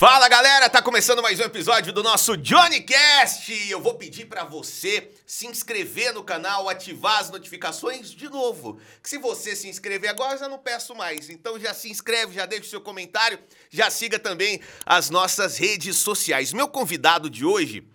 Fala galera, tá começando mais um episódio do nosso Johnny Cast. Eu vou pedir pra você se inscrever no canal, ativar as notificações de novo. Que se você se inscrever agora, eu já não peço mais. Então já se inscreve, já deixa o seu comentário, já siga também as nossas redes sociais. Meu convidado de hoje,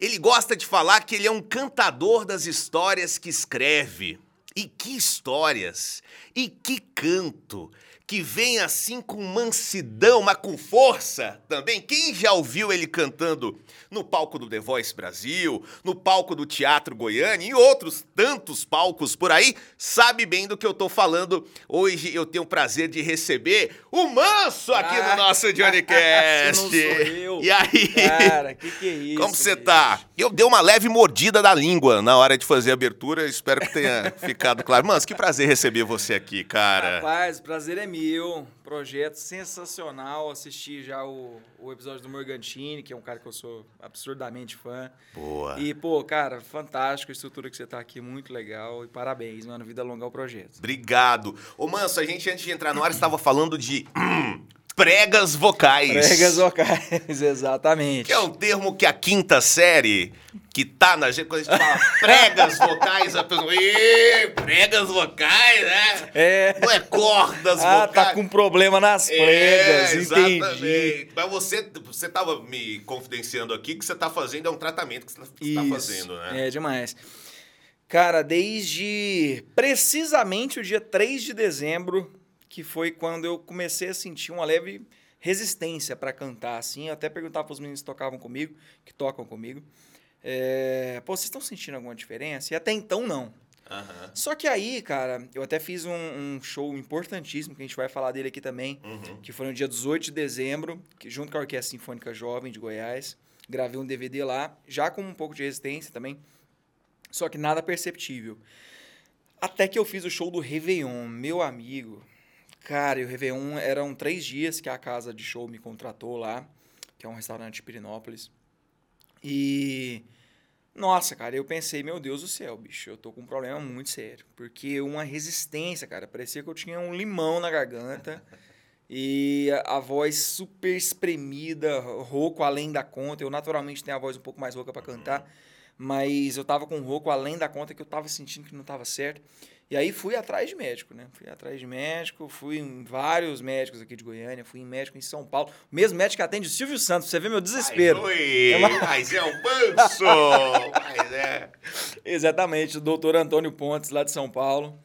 ele gosta de falar que ele é um cantador das histórias que escreve. E que histórias! E que canto! Que vem assim com mansidão, mas com força também. Quem já ouviu ele cantando no palco do The Voice Brasil, no palco do Teatro Goiânia e outros tantos palcos por aí, sabe bem do que eu tô falando. Hoje eu tenho o prazer de receber o Manso aqui ah, no nosso Johnny Cast. não sou eu. E aí? Cara, que que é isso? Como você tá? Eu dei uma leve mordida da língua na hora de fazer a abertura, espero que tenha ficado claro. Manso, que prazer receber você aqui, cara. Rapaz, prazer é meu. Projeto sensacional. Assisti já o, o episódio do Morgantini, que é um cara que eu sou absurdamente fã. Boa. E, pô, cara, fantástico a estrutura que você tá aqui, muito legal. E parabéns, mano. Vida longa ao projeto. Obrigado. Ô, Manso, a gente, antes de entrar no ar, estava falando de. Pregas vocais. Pregas vocais, exatamente. Que é um termo que a quinta série, que tá na gente, quando a gente fala pregas vocais, a pessoa. pregas vocais, né? É. Não é cordas ah, vocais. tá com problema nas pregas, é, entendi. Exatamente. Mas você, você tava me confidenciando aqui que você tá fazendo, é um tratamento que você tá, você tá fazendo, né? É demais. Cara, desde precisamente o dia 3 de dezembro que foi quando eu comecei a sentir uma leve resistência para cantar, assim. Eu até perguntava para os meninos que tocavam comigo, que tocam comigo, é, pô, vocês estão sentindo alguma diferença? E até então, não. Uhum. Só que aí, cara, eu até fiz um, um, show importantíssimo, que a gente vai falar dele aqui também, uhum. que foi no dia 18 de dezembro, que, junto com a Orquestra Sinfônica Jovem de Goiás. Gravei um DVD lá, já com um pouco de resistência também, só que nada perceptível. Até que eu fiz o show do Réveillon, meu amigo. Cara, e o Réveillon eram três dias que a casa de show me contratou lá, que é um restaurante de Pirinópolis. E. Nossa, cara, eu pensei, meu Deus do céu, bicho, eu tô com um problema muito sério. Porque uma resistência, cara, parecia que eu tinha um limão na garganta. e a, a voz super espremida, rouco além da conta. Eu naturalmente tenho a voz um pouco mais rouca para cantar, mas eu tava com um rouco além da conta que eu tava sentindo que não tava certo. E aí fui atrás de médico, né? Fui atrás de médico, fui em vários médicos aqui de Goiânia, fui em médico em São Paulo. O mesmo médico que atende o Silvio Santos, você vê meu desespero. Ai, É uma- Mas é o manso! mas é. Exatamente, o doutor Antônio Pontes, lá de São Paulo.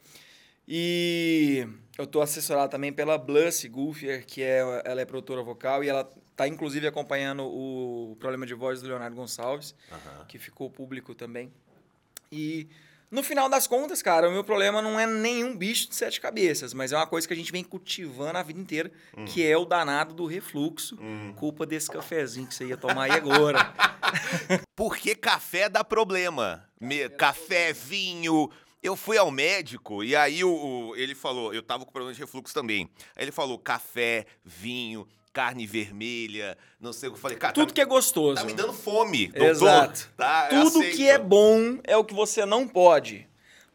E eu tô assessorado também pela Blussy Gulfier, que é, ela é produtora vocal e ela tá inclusive acompanhando o problema de voz do Leonardo Gonçalves, Aham. que ficou público também. E no final das contas, cara, o meu problema não é nenhum bicho de sete cabeças, mas é uma coisa que a gente vem cultivando a vida inteira, que é o danado do refluxo, Hum. culpa desse cafezinho que você ia tomar aí agora. Porque café dá problema. Me- café, vinho. Eu fui ao médico e aí o, o- ele falou, eu tava com problema de refluxo também. Aí ele falou café, vinho, carne vermelha, não sei o que eu falei. Cara, Tudo tá, que é gostoso. tá me dando fome, doutor. Exato. Tá, Tudo que é bom é o que você não pode.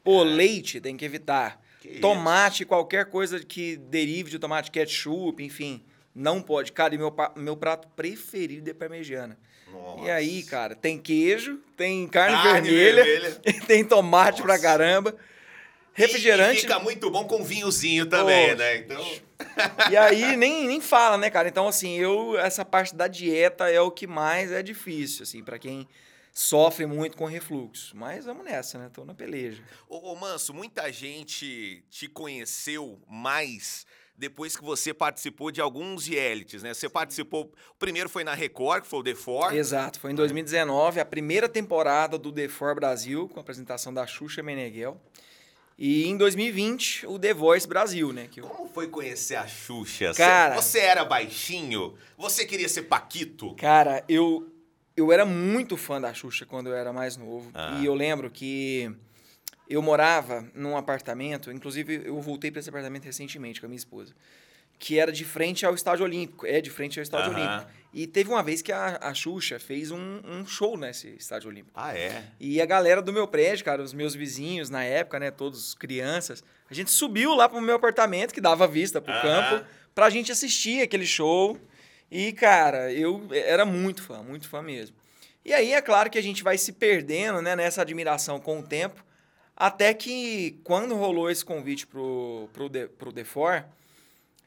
Pô, leite tem que evitar. Que tomate, qualquer coisa que derive de tomate, ketchup, enfim, não pode. Cara, e meu, meu prato preferido é parmegiana. Nossa. E aí, cara, tem queijo, tem carne, Carne vermelha, vermelha. tem tomate pra Nossa. caramba, E- refrigerante. E fica muito bom com vinhozinho também, né? Então, E aí nem, nem fala, né, cara? Então, assim, eu essa parte da dieta é o que mais é difícil, assim, pra quem sofre muito com refluxo. Mas vamos nessa, né? Tô na peleja. Ô, ô, Manso, muita gente te conheceu mais depois que você participou de alguns realities, né? Você participou. O primeiro foi na Record, que foi o The Four. Exato, foi em 2019, a primeira temporada do The For Brasil, com a apresentação da Xuxa Meneghel. E em 2020, o The Voice Brasil, né? Eu... Como foi conhecer a Xuxa? Cara- Você era baixinho? Você queria ser Paquito? Cara, eu, eu era muito fã da Xuxa quando eu era mais novo. Ah. E eu lembro que eu morava num apartamento, inclusive eu voltei para esse apartamento recentemente com a minha esposa, que era de frente ao Estádio Olímpico. É de frente ao Estádio. Olímpico. E teve uma vez que a, a Xuxa fez um, um show nesse Estádio Olímpico. Ah, é? E a galera do meu prédio, cara, os meus vizinhos na época, né, todos crianças, a gente subiu lá pro meu apartamento, que dava vista pro Aham. campo, pra gente assistir aquele show. E, cara, eu era muito fã, muito fã mesmo. E aí é claro que a gente vai se perdendo né, nessa admiração com o tempo, até que quando rolou esse convite pro, pro, The, pro The Four,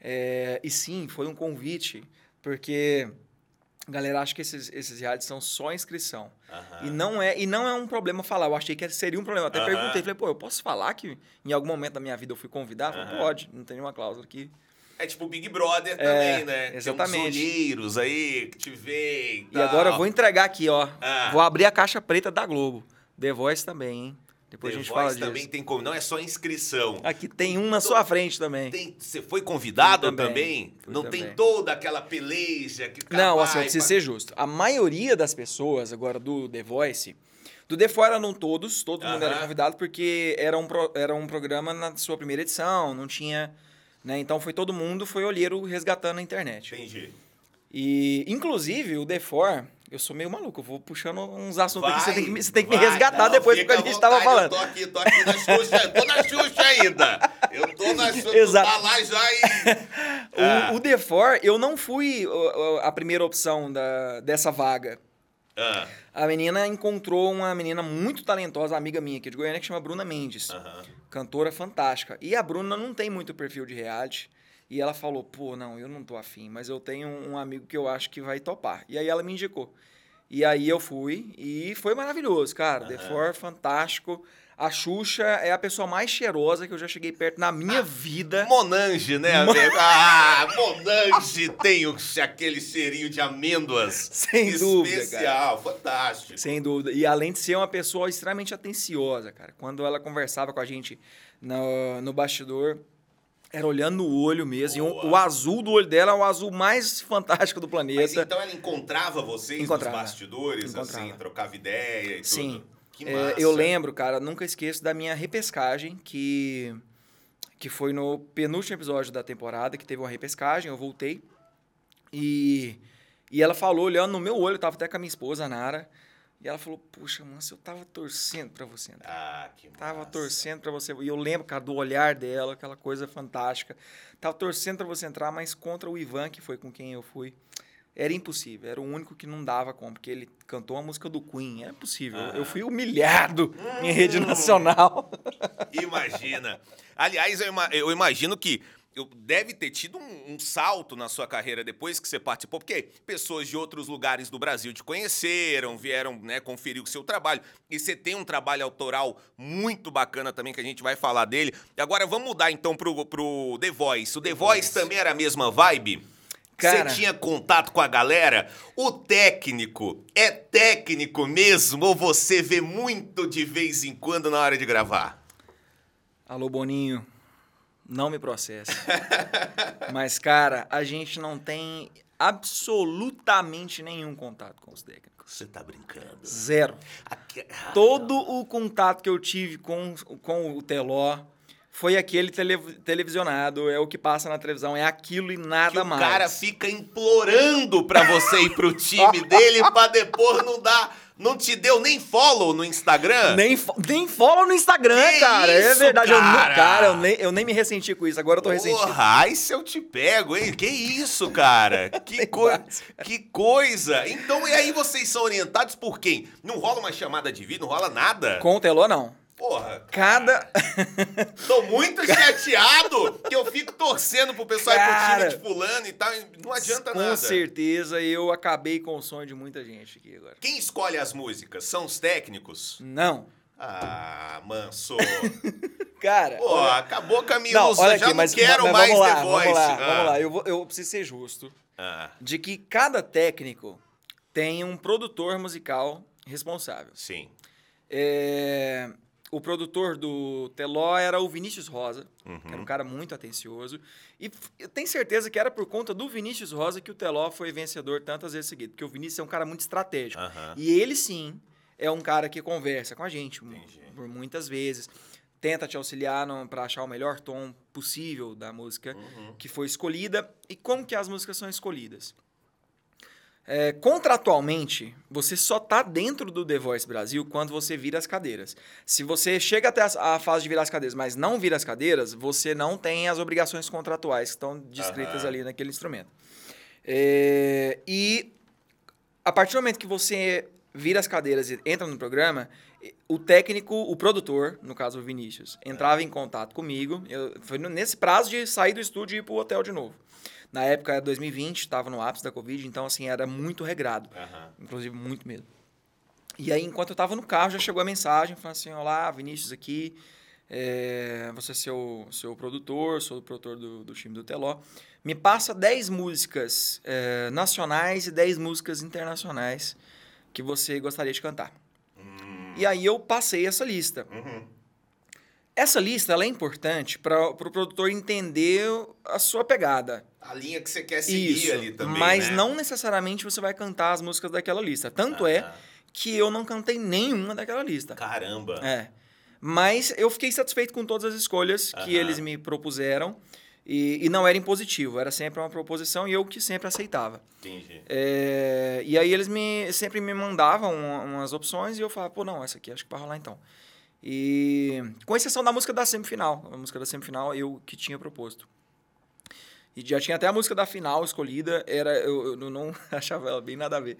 é, e sim, foi um convite, porque galera acha que esses, esses realities são só inscrição. E não é e não é um problema falar. Eu achei que seria um problema. Até perguntei, falei, pô, eu posso falar que em algum momento da minha vida eu fui convidado? Falei, pode, não tem nenhuma cláusula aqui. É tipo o Big Brother também, né? exatamente. Tem uns olheiros aí que te veem. E agora eu vou entregar aqui, ó. Ah. Vou abrir a caixa preta da Globo. The Voice também, hein? Depois The a gente Voice fala disso. também tem como. Não é só inscrição. Aqui tem um na sua frente também. Tem- você foi convidado também, também? Não também. tem toda aquela peleja que Não, assim, eu preciso pra- ser justo. A maioria das pessoas agora do The Voice, do The Fora não todos, todo mundo era convidado porque era um, pro- era um programa na sua primeira edição, não tinha, né? Então foi todo mundo, foi olheiro resgatando a internet. Entendi. E, inclusive, o The For, eu sou meio maluco, eu vou puxando uns assuntos aqui, Vai, você tem que, me- você tem que me vai. resgatar Não, depois do que a gente tava vontade, falando. Eu tô aqui, tô aqui na Xuxa, eu tô na Xuxa ainda. Eu tô na Xuxa, Exato. tá lá já e... Ah. O, o The eu não fui a primeira opção da, dessa vaga. Ah, A menina encontrou uma menina muito talentosa, amiga minha aqui de Goiânia, que chama Bruna Mendes. aham. Cantora fantástica. E a Bruna não tem muito perfil de reality. E ela falou, pô, não, eu não tô afim, mas eu tenho um amigo que eu acho que vai topar. E aí ela me indicou. E aí eu fui e foi maravilhoso, cara. The Aham. Four, fantástico. A Xuxa é a pessoa mais cheirosa que eu já cheguei perto na minha vida. Monange, né? amigo? Ah, Monange tem o- aquele cheirinho de amêndoas. Sem dúvida, cara. Especial, fantástico. Sem dúvida. E além de ser uma pessoa extremamente atenciosa, cara. Quando ela conversava com a gente no, no bastidor, era olhando no olho mesmo. E o, o azul do olho dela é o azul mais fantástico do Mas planeta. então ela encontrava vocês Encontrava. nos bastidores, Encontrava. assim, trocava ideia e Sim. tudo? Que É, eu lembro, cara, nunca esqueço da minha repescagem, que, que foi no penúltimo episódio da temporada, que teve uma repescagem, eu voltei. E, e ela falou, olhando no meu olho, eu tava até com a minha esposa, a Nara, e ela falou, puxa, moça, eu tava torcendo pra você entrar. Ah, que massa. Tava torcendo pra você. E eu lembro, cara, do olhar dela, aquela coisa fantástica. Tava torcendo pra você entrar, mas contra o Ivan, que foi com quem eu fui, era impossível. Era o único que não dava como, porque ele cantou a música do Queen. Era impossível. Ah. Eu fui humilhado em rede nacional. Imagina. Aliás, eu imagino que eu- deve ter tido um, um salto na sua carreira depois que você participou, porque pessoas de outros lugares do Brasil te conheceram, vieram né, conferir o seu trabalho. E você tem um trabalho autoral muito bacana também, que a gente vai falar dele. E agora vamos mudar então pro, pro The Voice. O The, The Voice. Voice. também era a mesma vibe? Cara- Você tinha contato com a galera? O técnico é técnico mesmo ou você vê muito de vez em quando na hora de gravar? Alô, Boninho. Não me processa. Mas, cara, a gente não tem absolutamente nenhum contato com os técnicos. Você tá brincando. Zero. Aqui- ah, Todo o contato que eu tive com, com o Teló foi aquele tele- televisionado, é o que passa na televisão, é aquilo e nada que o mais. cara fica implorando pra você ir pro time dele pra depois não dar. Não te deu nem follow no Instagram? Nem, nem follow no Instagram, Que cara. é isso, verdade. Eu, cara? não, cara, eu nem, eu nem me ressenti com isso. Agora eu tô ressentido. Porra, ai se eu te pego, hein? Que isso, cara? Que, mais. que coisa! Então, e aí vocês são orientados por quem? Não rola uma chamada de vídeo, não rola nada? Com o Teló, não. Porra, Cada. tô muito chateado que eu fico torcendo pro pessoal ir pro Cara, time de fulano e tal, e não adianta com nada. certeza eu acabei com o sonho de muita gente aqui agora. Quem escolhe as músicas? São os técnicos? Não. Ah, manso. Cara. Pô, olha- acabou com a minha não, olha já aqui, não mas, quero mas mais lá, The Voice. vamos lá, Ah. vamos lá. Eu, vou, eu preciso ser justo. Ah, De que cada técnico tem um produtor musical responsável. sim. É, o produtor do Teló era o Vinícius Rosa, Uhum. que era um cara muito atencioso. E eu tenho certeza que era por conta do Vinícius Rosa que o Teló foi vencedor tantas vezes seguidas. Porque o Vinícius é um cara muito estratégico. Aham. E ele sim é um cara que conversa com a gente Entendi. por muitas vezes. Tenta te auxiliar para achar o melhor tom possível da música Uhum. que foi escolhida e como que as músicas são escolhidas. É, contratualmente, você só tá dentro do The Voice Brasil quando você vira as cadeiras. Se você chega até a, a fase de virar as cadeiras, mas não vira as cadeiras, você não tem as obrigações contratuais que estão descritas Aham. ali naquele instrumento. É, e a partir do momento que você vira as cadeiras e entra no programa, o técnico, o produtor, no caso o Vinícius, entrava em contato comigo. Eu, foi nesse prazo de sair do estúdio e ir pro hotel de novo. Na época, era 2020, estava no ápice da Covid, então assim, era muito regrado. Aham. Inclusive, muito medo. E aí, enquanto eu tava no carro, já chegou a mensagem falando assim: Olá, Vinícius aqui. é, você é seu, seu produtor, sou o produtor do, do time do Teló. Me passa 10 músicas é, nacionais e 10 músicas internacionais que você gostaria de cantar. E aí eu passei essa lista. Uhum. Essa lista é importante para o pro produtor entender a sua pegada. A linha que você quer seguir Isso, ali também. mas né? não necessariamente você vai cantar as músicas daquela lista. Tanto é Aham. que eu não cantei nenhuma daquela lista. Caramba. É. Mas eu fiquei satisfeito com todas as escolhas que eles me propuseram. E, e não era impositivo, era sempre uma proposição e eu que sempre aceitava. Entendi. É, e aí eles me, sempre me mandavam uma- umas opções e eu falava, pô, não, essa aqui acho que vai rolar então. E com exceção da música da semifinal. A música da semifinal eu que tinha proposto. E já tinha até a música da final escolhida, era eu, eu não achava ela bem nada a ver.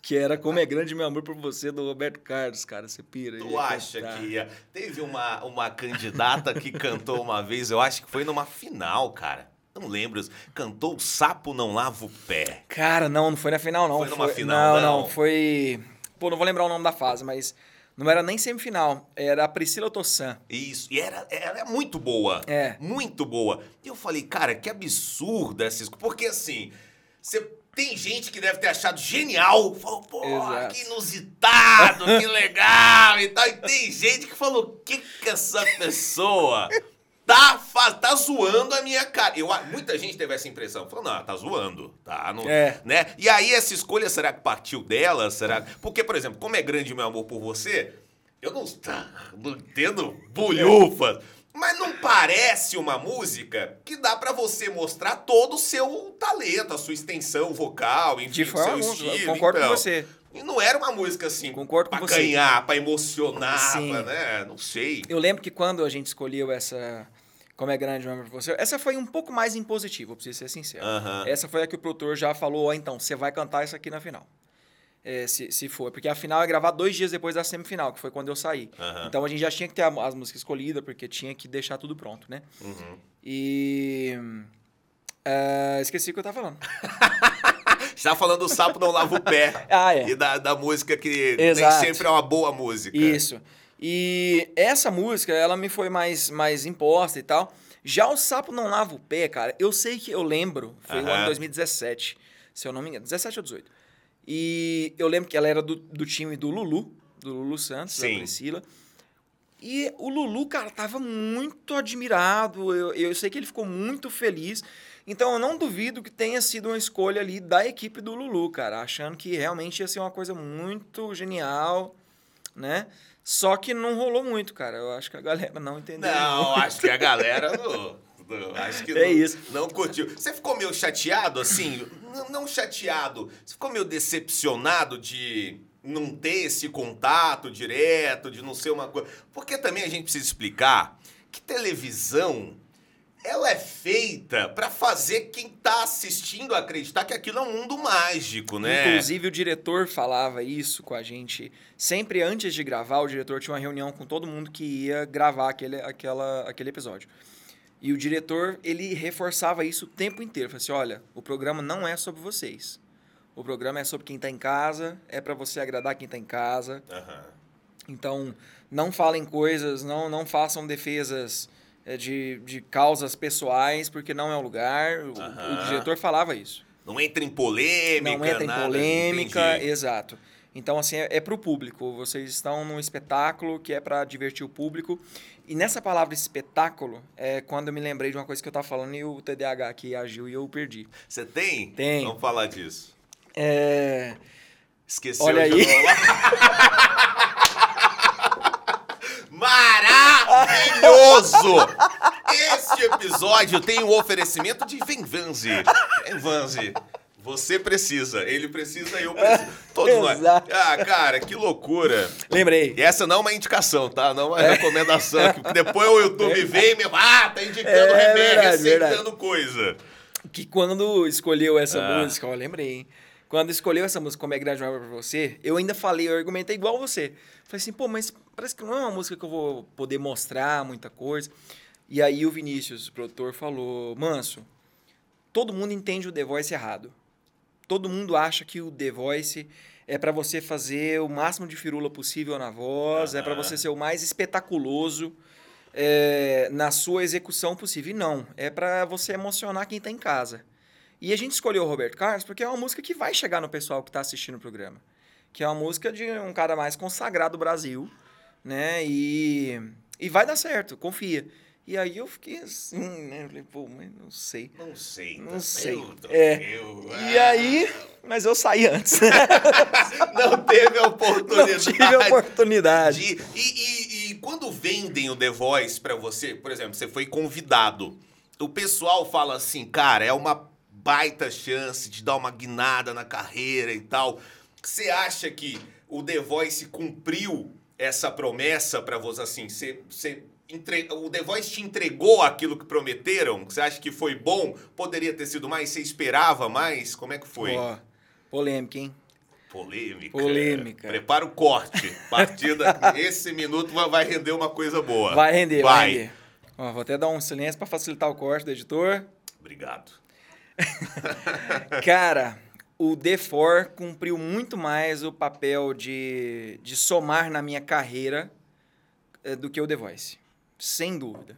Que era Como é Grande Meu Amor por Você, do Roberto Carlos, cara. Você pira. Tu acha cantar. que ia. Teve uma, uma candidata que cantou uma vez, eu acho que foi numa final, cara. Não lembro. Cantou o Sapo Não Lava o Pé. Cara, não, não foi na final, não. Foi numa final, não, não? não, foi. Pô, não vou lembrar o nome da fase, mas não era nem semifinal. Era a Priscila Tossan. Isso. E era, era muito boa. É. Muito boa. E eu falei, cara, que absurda essa escolha. Porque assim, você. Tem gente que deve ter achado genial. Falou, pô, Exato. que inusitado, que legal e tal. E tem gente que falou, o que que essa pessoa tá, fa- tá zoando a minha cara? Eu, a- muita gente teve essa impressão. Falou, não, tá zoando, tá? Não, É. né? E aí essa escolha, será que partiu dela? Será? Porque, por exemplo, como é grande meu amor por você, eu não, tá, não entendo bolhufas. Mas não parece uma música que dá pra você mostrar todo o seu talento, a sua extensão vocal, enfim, o seu estilo. eu concordo então. com você. E não era uma música assim, Concordo com pra você. ganhar, pra emocionar, Sim. pra, né? Não sei. Eu lembro que quando a gente escolheu essa. Como é grande o por você, essa foi um pouco mais impositiva, eu preciso ser sincero. Aham. Essa foi a que o produtor já falou, ó, então, você vai cantar isso aqui na final. É, se, se for. Porque a final é gravar dois dias depois da semifinal, que foi quando eu saí. Aham. Então a gente já tinha que ter a- as músicas escolhidas, porque tinha que deixar tudo pronto, né? Uhum. E. ah, esqueci o que eu tava falando. Você tá falando do sapo não lava o pé. Ah, é. E da, da música que Exato. nem sempre é uma boa música. Isso. E essa música, ela me foi mais, mais imposta e tal. Já o Sapo Não Lava o Pé, cara, eu sei que eu lembro, foi o Aham. ano 2017, se eu não me engano, 17 ou 18. E eu lembro que ela era do, do time do Lulu, do Lulu Santos, Sim. da Priscila. E o Lulu, cara, tava muito admirado. Eu, eu sei que ele ficou muito feliz. Então eu não duvido que tenha sido uma escolha ali da equipe do Lulu, cara, achando que realmente ia ser uma coisa muito genial, né? Só que não rolou muito, cara. Eu acho que a galera não entendeu. Não, acho que a galera não. não, acho que É não, isso. não curtiu. Você ficou meio chateado, assim? Não, não chateado. Você ficou meio decepcionado de não ter esse contato direto, de não ser uma coisa. Porque também a gente precisa explicar que televisão. Ela é feita pra fazer quem tá assistindo acreditar que aquilo é um mundo mágico, né? Inclusive, o diretor falava isso com a gente. Sempre antes de gravar, o diretor tinha uma reunião com todo mundo que ia gravar aquele, aquela, aquele episódio. E o diretor, ele reforçava isso o tempo inteiro. Falava assim, olha, o programa não é sobre vocês. O programa é sobre quem tá em casa, é para você agradar quem tá em casa. Aham. Então, não falem coisas, não, não façam defesas de, de causas pessoais, porque não é o lugar. O, Aham. o diretor falava isso. Não entra em polêmica, Não entra em nada, polêmica, entendi. exato. Então, assim, é, é para o público. Vocês estão num espetáculo que é para divertir o público. E nessa palavra espetáculo, é quando eu me lembrei de uma coisa que eu estava falando e o TDAH aqui agiu e eu perdi. Você tem? Tem. Vamos falar disso. É... Esqueceu Olha aí. Maravilhoso! Este episódio tem o oferecimento de Venvanzi. Venvanzi, você precisa, ele precisa, eu preciso. Todos nós. Ah, cara, que loucura. Lembrei. E essa não é uma indicação, tá? Não é uma recomendação. Que depois o YouTube vem e me... Ah, tá indicando É remédio, verdade, receitando coisa. que quando escolheu essa Ah. música, ó, lembrei, hein? Quando escolheu essa música como é grande demais pra você, eu ainda falei, eu argumentei igual você. Falei assim, pô, mas parece que não é uma música que eu vou poder mostrar muita coisa. E aí o Vinícius, o produtor, falou, Manso, todo mundo entende o The Voice errado. Todo mundo acha que o The Voice é pra você fazer o máximo de firula possível na voz, é pra Aham. você ser o mais espetaculoso é, na sua execução possível. E não, é pra você emocionar quem tá em casa. E a gente escolheu o Roberto Carlos porque é uma música que vai chegar no pessoal que tá assistindo o programa. Que é uma música de um cara mais consagrado do Brasil, né? E, e vai dar certo, confia. E aí eu fiquei assim, né? Eu falei, pô, mas não sei. Não sei. Não sei. É. tranquilo. E Ah, aí, mas eu saí antes. Não teve a não oportunidade. tive a oportunidade. de- e, e- e quando vendem o The Voice pra você, por exemplo, você foi convidado, o pessoal fala assim, cara, é uma baita chance de dar uma guinada na carreira e tal. Você acha que o The Voice cumpriu essa promessa pra você, assim, você... você entre- O The Voice te entregou aquilo que prometeram? Você acha que foi bom? Poderia ter sido mais? Você esperava mais? Como é que foi? Ó, polêmica, hein? Polêmica. Polêmica. Prepara o corte. Partida, esse minuto vai- render uma coisa boa. Vai render, vai, Vai. render. Ó, vou até dar um silêncio pra facilitar o corte do editor. Obrigado. Cara, o D4 cumpriu muito mais o papel de, de somar na minha carreira eh, do que o The Voice. Sem dúvida.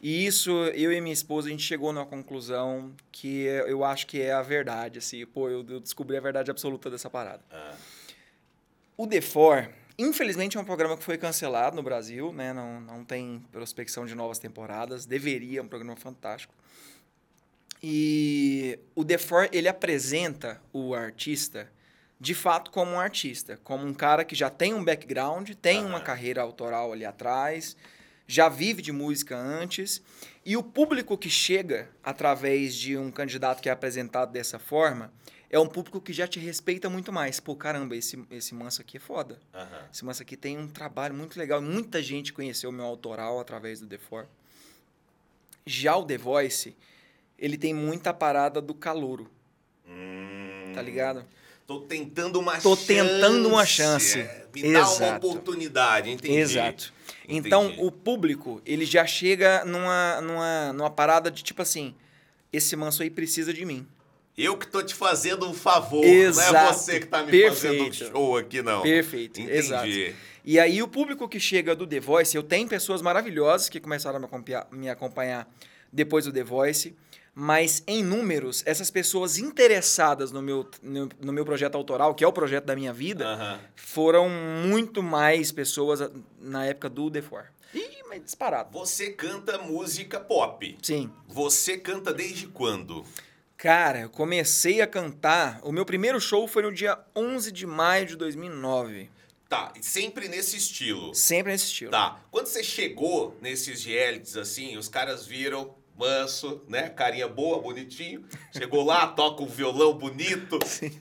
E isso, eu e minha esposa, a gente chegou numa conclusão que eu acho que é a verdade, assim. Pô, eu, descobri a verdade absoluta dessa parada. Ah, O The4, infelizmente, é um programa que foi cancelado no Brasil, né? Não, não tem prospecção de novas temporadas. Deveria, é um programa fantástico. E o The4, ele apresenta o artista de fato como um artista, como um cara que já tem um background, tem uma Aham. carreira autoral ali atrás, já vive de música antes, e o público que chega através de um candidato que é apresentado dessa forma é um público que já te respeita muito mais. Pô, caramba, esse, esse manso aqui é foda. aham. Esse manso aqui tem um trabalho muito legal. Muita gente conheceu o meu autoral através do The Four. Já o The Voice, ele tem muita parada do calouro, Hum, tá ligado? Tô tentando uma Tô chance. tendo uma chance. é. Me dá uma Exato. oportunidade, entendi. Exato. Entendi. Então, o público, ele já chega numa, numa, numa parada de tipo assim, esse manso aí precisa de mim. Eu que tô te fazendo um favor. Não é Exato. você que tá me Perfeito. fazendo um show aqui, não. Perfeito, Entendi. exato. E aí o público que chega do The Voice, eu tenho pessoas maravilhosas que começaram a me acompanhar, me acompanhar depois do The Voice, mas em números, essas pessoas interessadas no meu, no, no meu projeto autoral, que é o projeto da minha vida, Aham. foram muito mais pessoas na época do The Four. Ih, mas disparado. Você canta música pop. Sim. Você canta desde quando? Cara, eu comecei a cantar. O meu primeiro show foi no dia 11 de maio de 2009. Tá, e sempre nesse estilo. Sempre nesse estilo. Tá. Quando você chegou nesses realities assim, os caras viram manso, né? Carinha boa, bonitinho. Chegou lá, toca um violão bonito.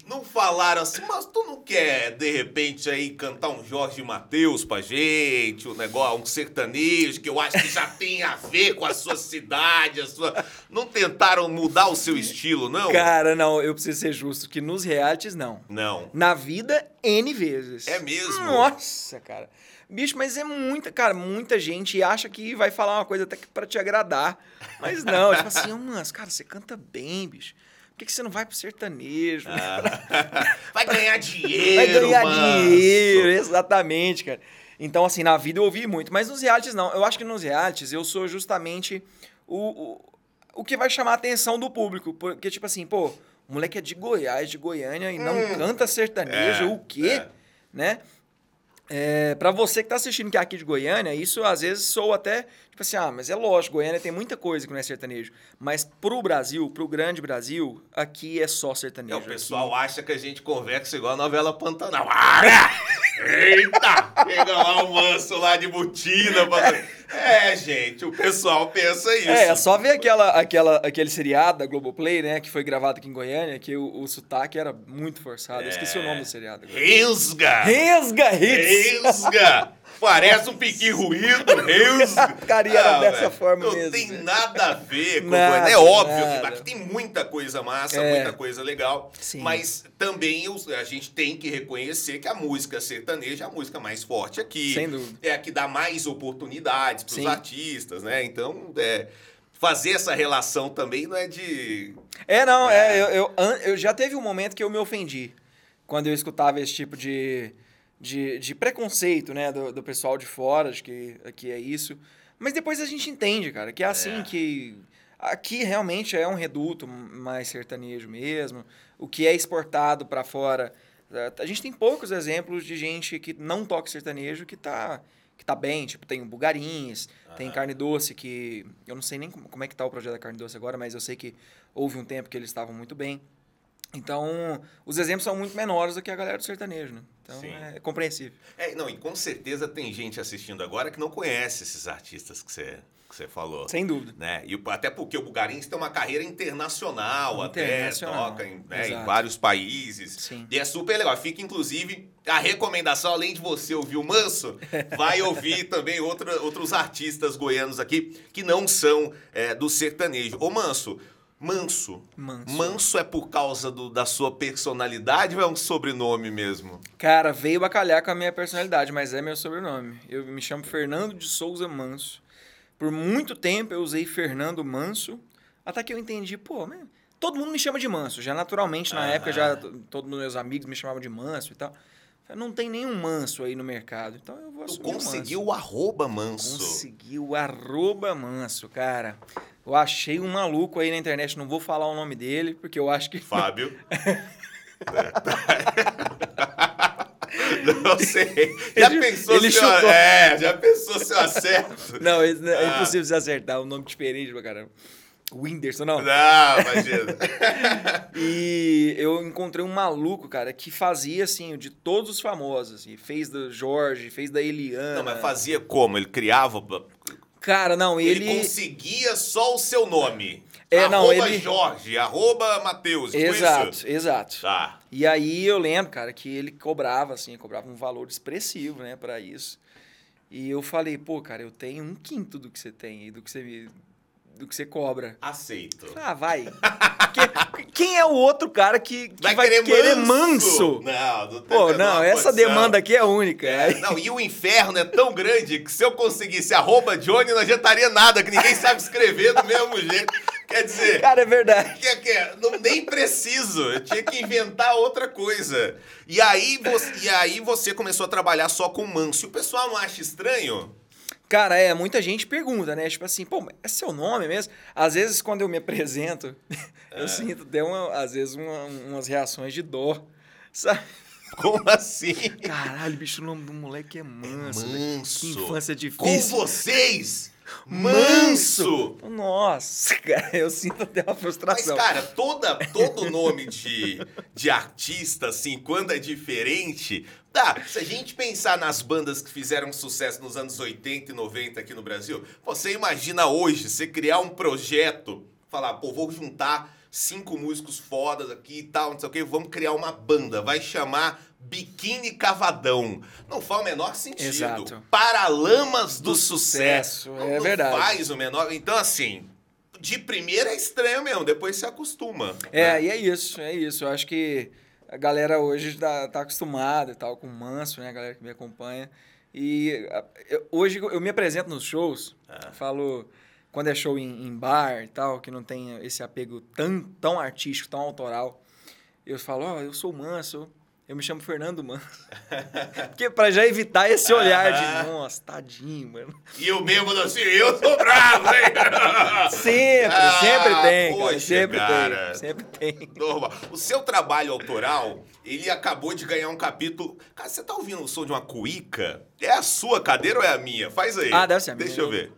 Não falaram assim, mas tu não quer, de repente, aí cantar um Jorge Mateus pra gente, um negócio, um sertanejo, que eu acho que já tem a ver com a sua cidade, a sua. Não tentaram mudar o seu estilo, não? Cara, não, eu preciso ser justo, que nos realities, não. Não. Na vida, N vezes. É mesmo? Nossa, cara. Bicho, mas é muita, cara, muita gente acha que vai falar uma coisa até que pra te agradar. Mas não, tipo assim, "Ô, mano, cara, você canta bem, bicho. Por que, que você não vai pro sertanejo? Ah. Vai ganhar dinheiro, vai ganhar manso. dinheiro, exatamente, cara. Então, assim, na vida eu ouvi muito, mas nos realities não. Eu acho que nos realities eu sou justamente o, o, o que vai chamar a atenção do público. Porque, tipo assim, pô, o moleque é de Goiás, de Goiânia, e não canta sertanejo, É, o quê? é. Né? É, para você que tá assistindo que é aqui de Goiânia, isso às vezes soa até, tipo assim, ah, mas é lógico, Goiânia tem muita coisa que não é sertanejo. Mas pro Brasil, pro grande Brasil, aqui é só É, sertanejo. o pessoal acha que a gente conversa igual a novela Pantanal. Ah, Eita! Pega lá o manso lá de botina. Pra... É, gente, o pessoal pensa isso. É, é só ver aquela, aquela, aquele seriado da Globoplay, né? Que foi gravado aqui em Goiânia, que o, o sotaque era muito forçado. Eu esqueci o nome do seriado. agora. Resga! Resga Hits! Resga! Parece um piqui ruído, Reus. A carinha era dessa velho, forma não mesmo, tem velho. nada a ver com Nada, É óbvio que nada. aqui tem muita coisa massa, É. muita coisa legal. Sim. Mas também a gente tem que reconhecer que a música sertaneja é a música mais forte aqui. Sem dúvida. É a que dá mais oportunidades para os artistas, né? Então, é, fazer essa relação também não é de. É, não, É. é, eu, eu, eu já teve um momento que eu me ofendi quando eu escutava esse tipo de, de, de preconceito, né, do, do pessoal de fora, de que aqui é isso. Mas depois a gente entende, cara, que é assim É. que aqui realmente é um reduto mais sertanejo mesmo. O que é exportado pra fora, eh, a gente tem poucos exemplos de gente que não toca sertanejo que tá que tá bem, tipo, tem o Bugarins, tem. Carne Doce, que eu não sei nem como, como é que tá o projeto da Carne Doce agora, mas eu sei que houve um tempo que eles estavam muito bem. Então, os exemplos são muito menores do que a galera do sertanejo, né? Então, Sim. é compreensível. É, não, e com certeza tem gente assistindo agora que não conhece esses artistas que você, que você falou. Sem dúvida. Né? E até porque o Bugarins tem uma carreira internacional, Internacional, até, toca em, né, em vários países. Sim. E é super legal. Fica, inclusive, a recomendação, além de você ouvir o Manso, vai ouvir também outra, outros artistas goianos aqui que não são é, do sertanejo. Ô, Manso, Manso. Manso. Manso é por causa do- da sua personalidade ou é um sobrenome mesmo? Cara, veio bacalhar com a minha personalidade, mas é meu sobrenome. Eu me chamo Fernando de Souza Manso. Por muito tempo eu usei Fernando Manso, até que eu entendi, pô, mas todo mundo me chama de Manso. Já naturalmente, na Aham. época, já t- todos os meus amigos me chamavam de Manso e tal. Não tem nenhum Manso aí no mercado, então eu vou Tu assumir o conseguiu Manso. o arroba Manso. Consegui o arroba Manso, cara. Eu achei um maluco aí na internet, não vou falar o nome dele, porque eu acho que... Fábio. Não sei. Já Ele- pensou ele se eu, chutou. É, já pensou se eu acerto? Não, é, é Ah. impossível você acertar, um nome diferente pra caramba. Whindersson, não. Não, imagina. E eu encontrei um maluco, cara, que fazia, assim, de todos os famosos. assim, fez do Jorge, fez da Eliana. Não, mas fazia como? Ele criava. Cara, não, Ele, ele... conseguia só o seu nome. É, não, arroba ele- Jorge, arroba Matheus. tipo Exato, isso? exato. Tá. E aí eu lembro, cara, que ele cobrava, assim, cobrava um valor expressivo, né, pra isso. E eu falei, pô, cara, eu tenho um quinto do que você tem aí, do que você, me- do que você cobra. Aceito. Ah, vai. Porque quem é o outro cara que, que vai, querer, querer manso? manso? Não, não tem Pô, não, essa condição. demanda aqui é única. É, Aí- não, e o inferno é tão grande que se eu conseguisse arroba Johnny, não adiantaria nada, que ninguém sabe escrever do mesmo jeito. Quer dizer, Cara, é verdade. que, que, não, nem preciso, eu tinha que inventar outra coisa. E aí, você, e aí você começou a trabalhar só com manso. E o pessoal não acha estranho? Cara, é, muita gente pergunta, né? Tipo assim, pô, é seu nome mesmo? Às vezes, quando eu me apresento, É. eu sinto até, uma, às vezes, uma- umas reações de dó. Sabe? Como assim? Caralho, bicho, o nome do moleque é manso. velho. Manso. Que infância Com difícil. vocês, manso. Nossa, cara, eu sinto até uma Mas, frustração. cara, toda, todo nome de, de artista, assim, quando é diferente. Tá, se a gente pensar nas bandas que fizeram sucesso nos anos 80 e 90 aqui no Brasil, você imagina hoje você criar um projeto, falar, pô, vou juntar cinco músicos fodas aqui e tal, não sei o que, vamos criar uma banda, vai chamar Biquíni Cavadão. Não faz o menor sentido. Exato. Paralamas do, Do sucesso. sucesso, é não verdade. faz o menor. Então, assim, de primeira é estranho mesmo, depois se acostuma. É, né? e é isso, é isso. Eu acho que a galera hoje tá, tá acostumada e tal com o Manso, né? A galera que me acompanha. E eu- hoje eu me apresento nos shows, Ah. falo quando é show em, em bar e tal, que não tem esse apego tão, tão artístico, tão autoral. Eu falo, ó, eu sou Manso, eu me chamo Fernando Manso. Porque pra já evitar esse olhar de, nossa, tadinho, mano. E o bêbado assim, eu sou bravo, hein? Sempre, Ah, sempre tem, poxa, cara, sempre cara. tem, sempre tem. Normal. O seu trabalho autoral, ele acabou de ganhar um capítulo. Cara, você tá ouvindo o som de uma cuíca? É a sua cadeira ou é a minha? Faz aí. Ah, deve ser a Deixa minha. eu ver.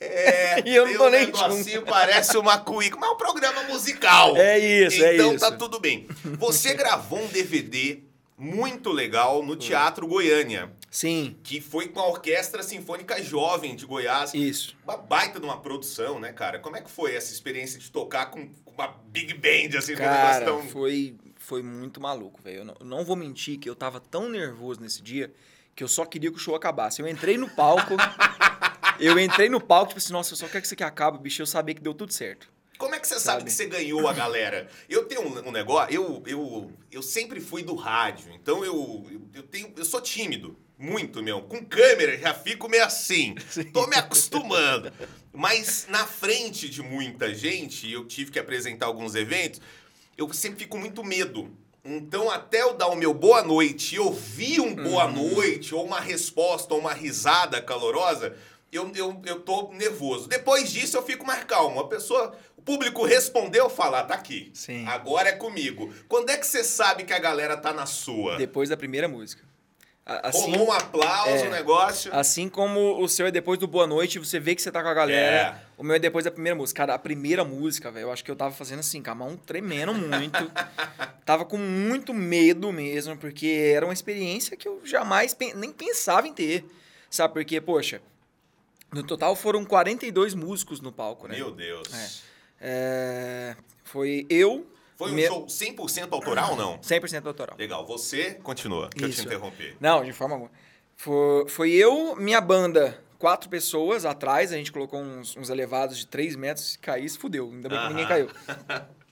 É, E eu não tô nem negocinho, parece uma cuíca, mas é um programa musical. É isso, é então isso. tá tudo bem. Você gravou um DVD muito legal no Teatro Goiânia, Sim, que foi com a Orquestra Sinfônica Jovem de Goiás. isso. Uma baita de uma produção, né, cara? Como é que foi essa experiência de tocar com uma big band, assim, Cara, negócio tão... foi, foi muito maluco, velho. Eu não, não vou mentir que eu tava tão nervoso nesse dia que eu só queria que o show acabasse. Eu entrei no palco, eu entrei no palco, tipo assim, nossa, eu só quero que isso aqui acabe, bicho, eu sabia que deu tudo certo. Como é que você sabe, Sabe? que você ganhou a galera? Eu tenho um, um negócio, eu, eu, eu sempre fui do rádio, então eu, eu, eu tenho, eu sou tímido, muito mesmo. Com câmera já fico meio assim, tô me acostumando. Mas na frente de muita gente, eu tive que apresentar alguns eventos, eu sempre fico muito medo. Então, até eu dar o meu boa noite e ouvir um boa noite, ou uma resposta, ou uma risada calorosa, eu, eu, eu tô nervoso. Depois disso, eu fico mais calmo. A pessoa, o público respondeu, fala, ah, tá aqui. Sim. Agora é comigo. Quando é que você sabe que a galera tá na sua? Depois da primeira música. Assim, Rolou um aplauso, é. um negócio. assim como o seu é depois do Boa Noite, você vê que você tá com a galera. É. O meu é depois da primeira música. Cara, a primeira música, velho, eu acho que eu tava fazendo assim, com a mão tremendo muito. tava com muito medo mesmo, porque era uma experiência que eu jamais nem pensava em ter. Sabe? Porque, poxa, no total foram 42 músicos no palco, né? Meu Deus. É, foi eu. Foi um me- show 100% autoral ou não? 100% autoral. Legal. Você continua, que eu Isso. te interrompi. Não, de forma alguma. Foi, foi eu, minha banda, quatro pessoas atrás, a gente colocou uns, uns elevados de 3 metros, se caísse, fudeu. Ainda bem que ninguém caiu.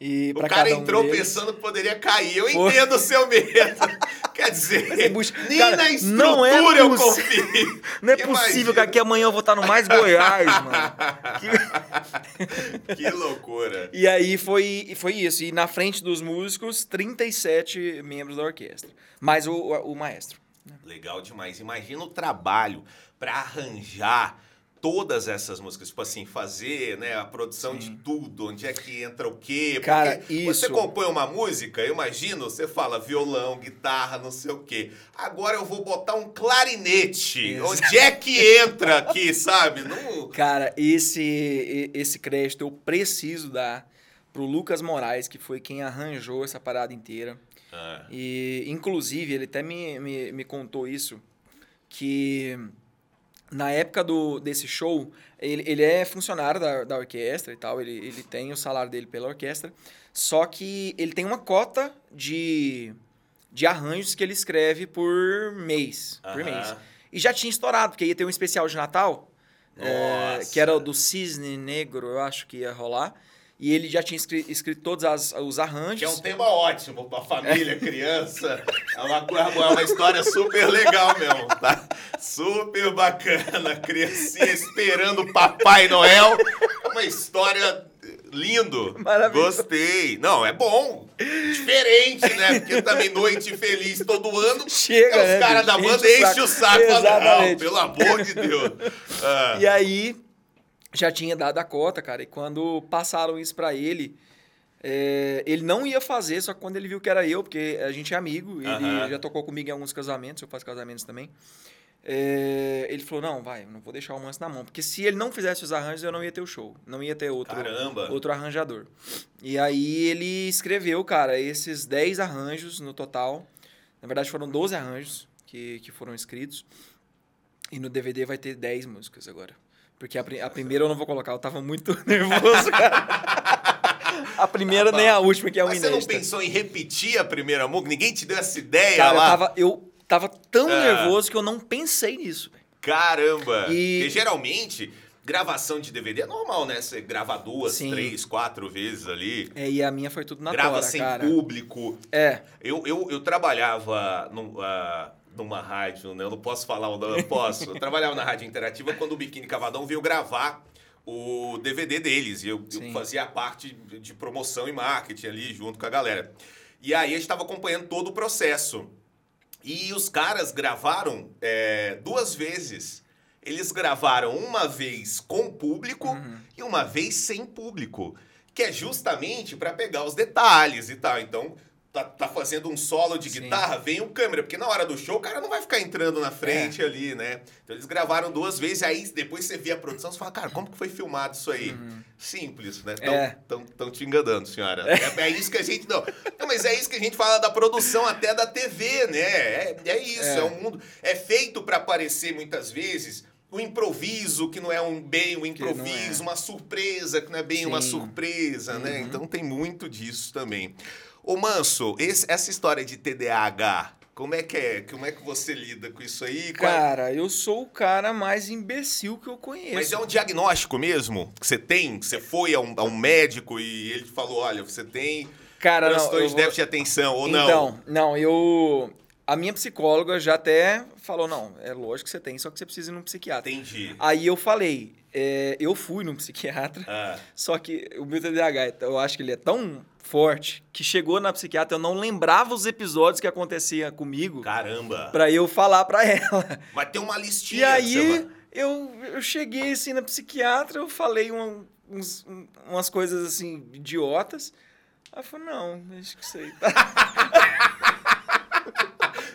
E O cara um entrou pensando que poderia cair. Eu entendo o seu medo. Quer dizer, bucha- nem Cara, na não estrutura é eu confio. Não é possível que aqui amanhã eu vou estar no Mais Goiás, mano. Que loucura. E aí foi, foi isso. E na frente dos músicos, 37 membros da orquestra. Mais o, o, o maestro. Legal demais. Imagina o trabalho pra arranjar todas essas músicas, tipo assim, fazer, né, a produção de tudo, onde é que entra o quê? Porque Cara, você isso- compõe uma música, eu imagino, você fala violão, guitarra, não sei o quê. Agora eu vou botar um clarinete. Exato. Onde é que entra aqui, sabe? Não... Cara, esse, esse crédito eu preciso dar pro Lucas Moraes, que foi quem arranjou essa parada inteira. Ah, E, inclusive, ele até me, me, me contou isso, que na época do, desse show, ele, ele é funcionário da, da orquestra e tal, ele, ele tem o salário dele pela orquestra, só que ele tem uma cota de, de arranjos que ele escreve por mês, por mês. E já tinha estourado, porque ia ter um especial de Natal, é, que era o do Cisne Negro, eu acho que ia rolar, e ele já tinha escri- escrito todos as, os arranjos. Que é um tema ótimo pra família, criança. É uma, coisa- é uma história super legal mesmo, tá? Super bacana. Criancinha esperando o Papai Noel. É uma história lindo. Maravilhoso. Gostei. Não, é bom. Diferente, né? Porque também noite feliz todo ano. Chega, é, né, Os caras bicho? da banda Enche o enchem o saco. saco. Fala, não, pelo amor de Deus. Ah, E aí, já tinha dado a cota, cara. E quando passaram isso pra ele, é, ele não ia fazer, só que quando ele viu que era eu, porque a gente é amigo, ele Aham. já tocou comigo em alguns casamentos, eu faço casamentos também. é, ele falou: Não, vai, não vou deixar o Manso na mão. Porque se ele não fizesse os arranjos, eu não ia ter o show. Não ia ter outro, Caramba. outro arranjador. E aí ele escreveu, cara, esses 10 arranjos no total. Na verdade, foram 12 arranjos que, que foram escritos. E no DVD vai ter 10 músicas agora. Porque a, a primeira eu não vou colocar, eu tava muito nervoso, cara. A primeira Tá nem bom. a última, que é o Mas você não inédita. pensou em repetir a primeira música? Ninguém te deu essa ideia Cara, eu lá? tava, eu tava tão Ah. nervoso que eu não pensei nisso. Caramba! E- Porque geralmente, gravação de DVD é normal, né? Você grava duas, Sim. três, quatro vezes ali. É, e a minha foi tudo na grava tora, sem cara. público. É, Eu, eu, eu trabalhava num, ah, numa rádio, né? Eu não posso falar o nome, eu posso. Eu trabalhava na rádio interativa quando o Biquíni Cavadão veio gravar o DVD deles. E eu, eu fazia a parte de promoção e marketing ali junto com a galera. E aí a gente estava acompanhando todo o processo. E os caras gravaram é, duas vezes. Eles gravaram uma vez com público Uhum. e uma vez sem público. Que é justamente para pegar os detalhes e tal. Então, tá, tá fazendo um solo de Sim. guitarra, vem o câmera. Porque na hora do show o cara não vai ficar entrando na É. frente ali, né? Então eles gravaram duas vezes. Aí depois você vê a produção, você fala, cara, como que foi filmado isso aí? Simples, né? Tão, É. tão, tão te enganando, senhora. É, é isso que a gente. Não. não, mas é isso que a gente fala da produção até da TV, né? É, é isso, é. É. um mundo. É feito para aparecer muitas vezes o improviso, que não é um bem um improviso, é. uma surpresa, que não é bem uma Sim. surpresa, né? Uhum. Então tem muito disso também. Ô Manso, esse- essa história de TDAH, Como é que é? Como é que você lida com isso aí? Qual- Cara, eu sou o cara mais imbecil que eu conheço. Mas é um diagnóstico mesmo que você tem? Você foi a um, a um médico e ele falou, olha, você tem Cara, não, transtorno de vou- déficit de atenção ou não? Então, não, eu... A minha psicóloga já até falou, não, é lógico que você tem, só que você precisa ir num psiquiatra. Entendi. Aí eu falei, é, eu fui num psiquiatra, Ah, só que o meu TDAH, eu acho que ele é tão forte que chegou na psiquiatra, eu não lembrava os episódios que acontecia comigo caramba. pra eu falar pra ela. Mas tem uma listinha. E aí eu, eu cheguei assim na psiquiatra, eu falei um- uns- um- umas coisas assim idiotas. Ela falou, não, acho que tá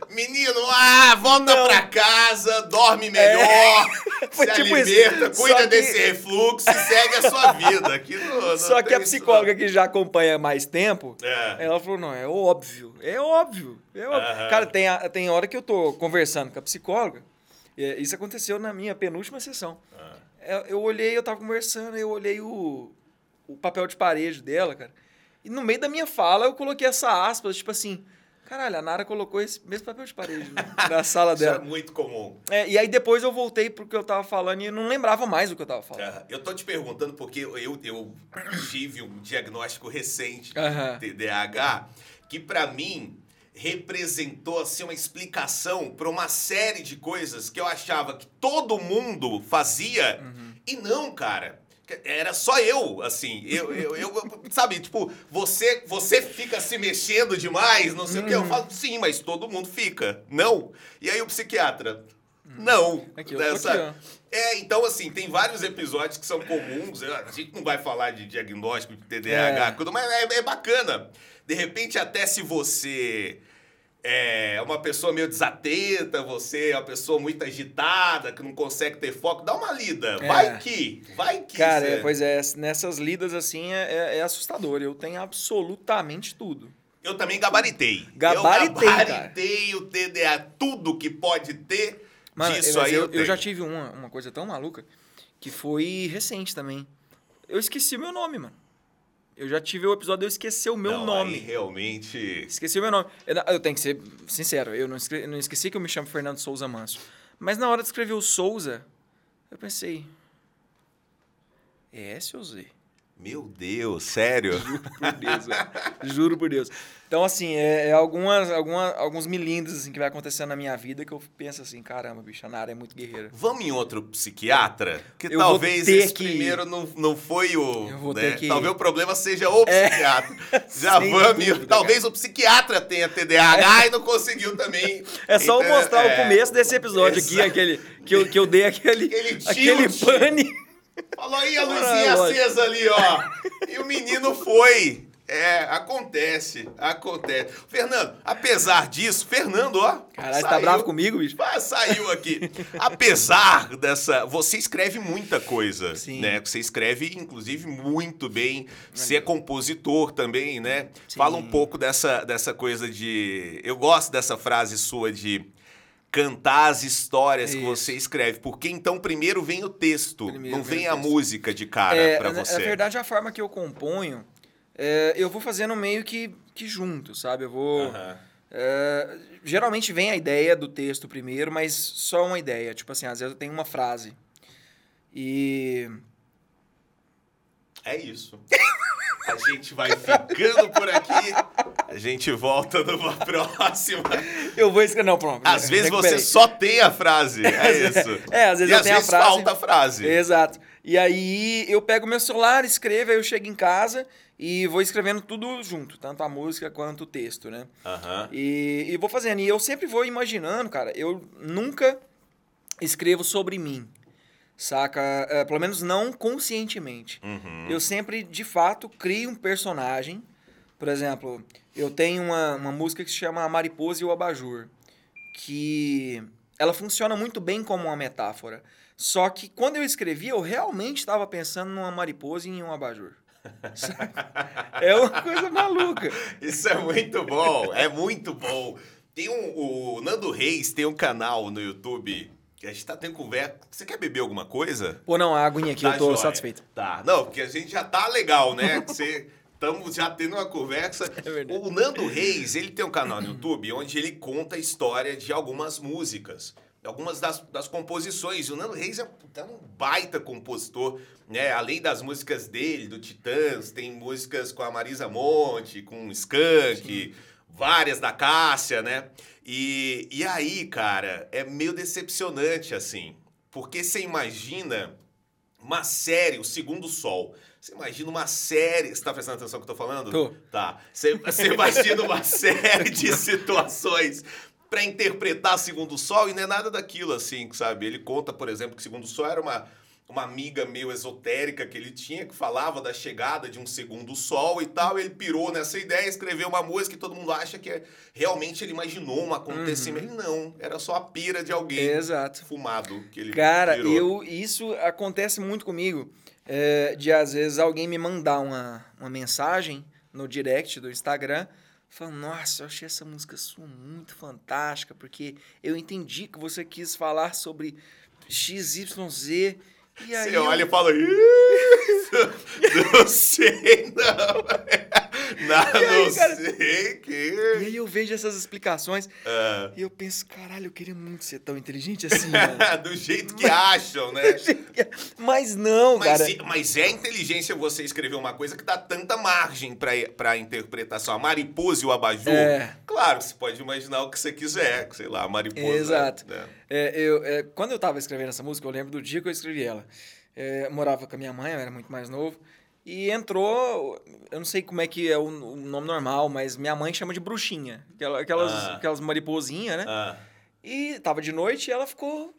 Menino, ah, volta Não. pra casa, dorme melhor, Foi se tipo isso. alimenta, Só cuida que- desse refluxo e segue a sua vida. Aqui Só que a isso, psicóloga que já acompanha mais tempo. É. ela falou, não, é óbvio, é óbvio. É óbvio. Aham. Cara, tem, a- tem hora que eu tô conversando com a psicóloga, e isso aconteceu na minha penúltima sessão. Ah. Eu, eu olhei, eu tava conversando, eu olhei o, o papel de parede dela, cara. E no meio da minha fala eu coloquei essa aspas, tipo assim, caralho, a Nara colocou esse mesmo papel de parede na, sala Isso é dela. muito comum. É, e aí depois eu voltei pro que eu tava falando e não lembrava mais o que eu tava falando. É, Eu tô te perguntando porque eu, eu tive um diagnóstico recente de Aham. TDAH que pra mim representou assim uma explicação para uma série de coisas que eu achava que todo mundo fazia Uhum. e não, cara. Era só eu, assim. Eu, eu, eu- sabe, tipo, você, você fica se mexendo demais, não sei o que. Uhum. Eu falo, sim, mas todo mundo fica. Não. E aí o psiquiatra, não. Aqui, eu tô Dessa- aqui, ó. é, então assim, tem vários episódios que são comuns. A gente não vai falar de diagnóstico de TDAH, É. mas é, é bacana. De repente, até se você é uma pessoa meio desatenta, você é uma pessoa muito agitada, que não consegue ter foco, dá uma lida. É. Vai que, vai que. Cara, cê- é, pois é, nessas lidas assim é, é- é assustador. Eu tenho absolutamente tudo. Eu também gabaritei. Gabaritei, eu cara. gabaritei o TDA, tudo que pode ter Mano, disso mas aí eu, eu, eu já tive uma, uma coisa tão maluca que foi recente também. Eu esqueci o meu nome, mano. Eu já tive o episódio de eu esquecer o meu Não, nome. realmente... Esqueci o meu nome. Eu, eu tenho que ser sincero, eu não, não esqueci que eu me chamo Fernando Souza Manso. Mas na hora de escrever o Souza, eu pensei. É S ou Z? Meu Deus, sério? Por Deus, velho. Juro por Deus. Então, assim, é, é algumas, alguma, alguns milindres assim, que vai acontecendo na minha vida que eu penso assim, caramba, bicho, a Nara é muito guerreira. Vamos em outro psiquiatra? Que Eu talvez esse que ir. primeiro não, não foi o. Eu vou né? ter que. Talvez o problema seja o É. psiquiatra. Já Sem vamos. dúvida, talvez o psiquiatra tenha TDAH e não conseguiu também. É só eu Então, mostrar é, o começo desse episódio aqui, Exato. aquele que eu, que eu dei aquele, Aquele aquele pane. Falou aí a luzinha acesa ali, ó. E o menino foi. É, acontece, acontece. Fernando, apesar disso, Fernando, ó. Caralho, você tá saiu- bravo comigo, bicho? Ah, saiu aqui. Apesar dessa. Você escreve muita coisa, Sim. né? Você escreve, inclusive, muito bem. Você é compositor também, né? Sim. Fala um pouco dessa, dessa coisa de. Eu gosto dessa frase sua de cantar as histórias que Isso. você escreve. Porque então primeiro vem o texto, Primeiro não vem a texto. música de cara É, pra na- você. Na verdade, a forma que eu componho, é, eu vou fazendo meio que, que junto, sabe? Eu vou. Aham. É, geralmente vem a ideia do texto primeiro, mas só uma ideia. Tipo assim, às vezes eu tenho uma frase. E. É isso. A gente vai ficando por aqui. A gente volta numa próxima. Eu vou escrever. Não, pronto. Às vezes você recuperei. só tem a frase. É isso. É, às vezes e eu às tenho vezes a frase. falta a frase. Exato. E aí eu pego meu celular, escrevo, aí eu chego em casa e vou escrevendo tudo junto, tanto a música quanto o texto, né? Aham. E, e vou fazendo. E eu sempre vou imaginando, cara, eu nunca escrevo sobre mim, saca? É, pelo menos não conscientemente. Uhum. Eu sempre, de fato, crio um personagem. Por exemplo, eu tenho uma, uma música que se chama A Mariposa e o Abajur, que ela funciona muito bem como uma metáfora. Só que quando eu escrevi, eu realmente estava pensando numa mariposa e em um abajur. É uma coisa maluca. Isso é muito bom. É muito bom. Tem um. O Nando Reis tem um canal no YouTube que a gente tá tendo conversa. Você quer beber alguma coisa? Pô, não, a aguinha aqui, Tá eu tô jóia. satisfeito. Tá. Não, porque a gente já tá legal, né? Você Estamos já tendo uma conversa. É o Nando Reis, ele tem um canal no YouTube onde ele conta a história de algumas músicas. Algumas das, das composições. O Nando Reis é um- é um baita compositor, né? Além das músicas dele, do Titãs, tem músicas com a Marisa Monte, com o Skank, várias da Cássia, né? E, e aí, cara, é meio decepcionante, assim. Porque você imagina uma série, o Segundo Sol. Você imagina uma série. Você tá prestando atenção no que eu tô falando? Tô. Tá. Você, você imagina uma série de situações pra interpretar Segundo Sol e não é nada daquilo, assim, sabe? Ele conta, por exemplo, que Segundo Sol era uma. Uma amiga meio esotérica que ele tinha, que falava da chegada de um segundo sol e tal. Ele pirou nessa ideia, escreveu uma música e todo mundo acha que é, realmente ele imaginou um acontecimento. E não, era só a pira de alguém Exato. fumado que ele Cara, pirou. eu, isso acontece muito comigo. É, de às vezes alguém me mandar uma, uma mensagem no direct do Instagram falando, nossa, eu achei essa música sua muito fantástica, porque eu entendi que você quis falar sobre XYZ. E aí Você eu- olha e fala, "Ih, não sei não. Não, E aí, não cara? sei E que... aí eu vejo essas explicações Ah, e eu penso, caralho, eu queria muito ser tão inteligente assim, do jeito que acham, né? Mas não, Mas, cara. e- mas é inteligência você escrever uma coisa que dá tanta margem pra, pra interpretação. A mariposa e o abajur, É. claro, você pode imaginar o que você quiser, sei lá, a mariposa. Exato. né? É, eu, é, quando eu tava escrevendo essa música, eu lembro do dia que eu escrevi ela. É, morava com a minha mãe, eu era muito mais novo. E entrou, eu não sei como é que é o, o nome normal, mas minha mãe chama de bruxinha. Aquela- Aquelas, Ah. aquelas mariposinhas, né? Ah, E tava de noite e ela ficou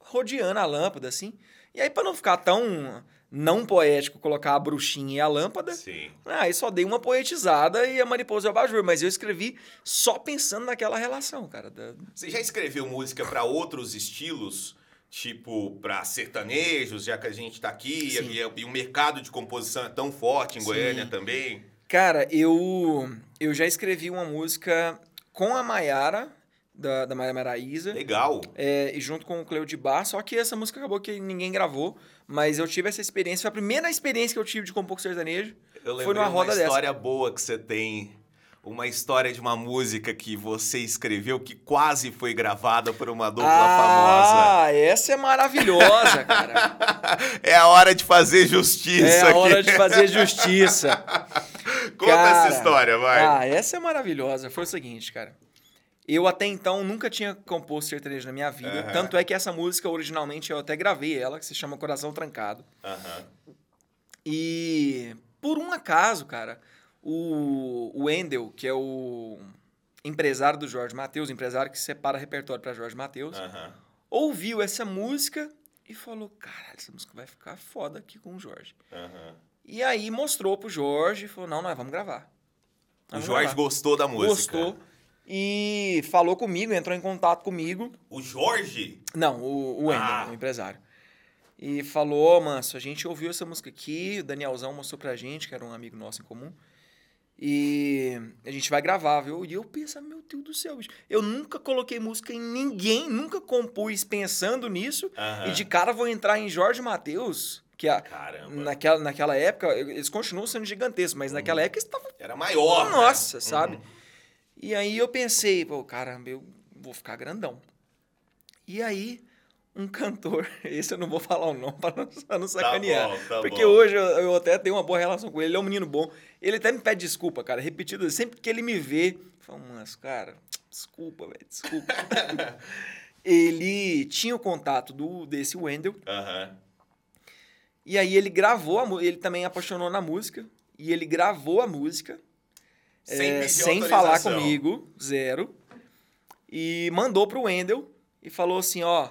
rodeando a lâmpada, assim. E aí, pra não ficar tão não poético colocar a bruxinha e a lâmpada, sim. aí só dei uma poetizada e a mariposa e o abajur. Mas eu escrevi só pensando naquela relação, cara. Você já escreveu música pra outros estilos? Tipo, pra sertanejos, já que a gente tá aqui, Sim. e, e o mercado de composição é tão forte em Sim. Goiânia também. Cara, eu, eu já escrevi uma música com a Maiara, da, da Maria Maraíza, Legal. é, e junto com o Cleo de Bar, só que essa música acabou que ninguém gravou, mas eu tive essa experiência, foi a primeira experiência que eu tive de compor com sertanejo. Eu Foi lembrei numa roda uma dessa. história boa que você tem. Uma história de uma música que você escreveu que quase foi gravada por uma dupla famosa. ah, essa é maravilhosa, cara. É a hora de fazer justiça é a aqui. hora de fazer justiça. Conta Cara, essa história, vai. Ah, essa é maravilhosa. Foi o seguinte, cara. Eu até então nunca tinha composto sertanejo na minha vida. Aham. Tanto é que essa música, originalmente, eu até gravei ela, que se chama Coração Trancado. Aham. E por um acaso, cara, o, Wendel, que é o empresário do Jorge Matheus, empresário que separa repertório para Jorge Matheus, ouviu essa música e falou: caralho, essa música vai ficar foda aqui com o Jorge. E aí mostrou pro Jorge e falou: não, nós vamos gravar. O vamos Jorge gravar. gostou da música. Gostou. E falou comigo, entrou em contato comigo. O Jorge? Não, o, o Wendel, Ah. o empresário. E falou, ó, Manso, a gente ouviu essa música aqui, o Danielzão mostrou pra gente, que era um amigo nosso em comum. E a gente vai gravar, viu? E eu penso, meu Deus do céu, bicho. Eu nunca coloquei música em ninguém, nunca compus pensando nisso. Aham. E de cara vou entrar em Jorge Matheus, que a, Caramba. naquela, naquela época, eles continuam sendo gigantescos, mas naquela época eles estavam Era maior. né? nossa, sabe? Uhum. E aí eu pensei, pô, caramba, eu vou ficar grandão. E aí, um cantor, esse eu não vou falar o nome pra não, não sacanear. bom, tá porque bom. hoje eu, eu até tenho uma boa relação com ele, ele é um menino bom. Ele até me pede desculpa, cara, repetido, sempre que ele me vê, fala, mas, cara, desculpa, velho, desculpa. ele tinha o contato do, desse Wendel, Aham. e aí ele gravou, a, ele também apaixonou na música, e ele gravou a música, Sem, é, sem falar comigo, zero. E mandou pro Wendel e falou assim, ó,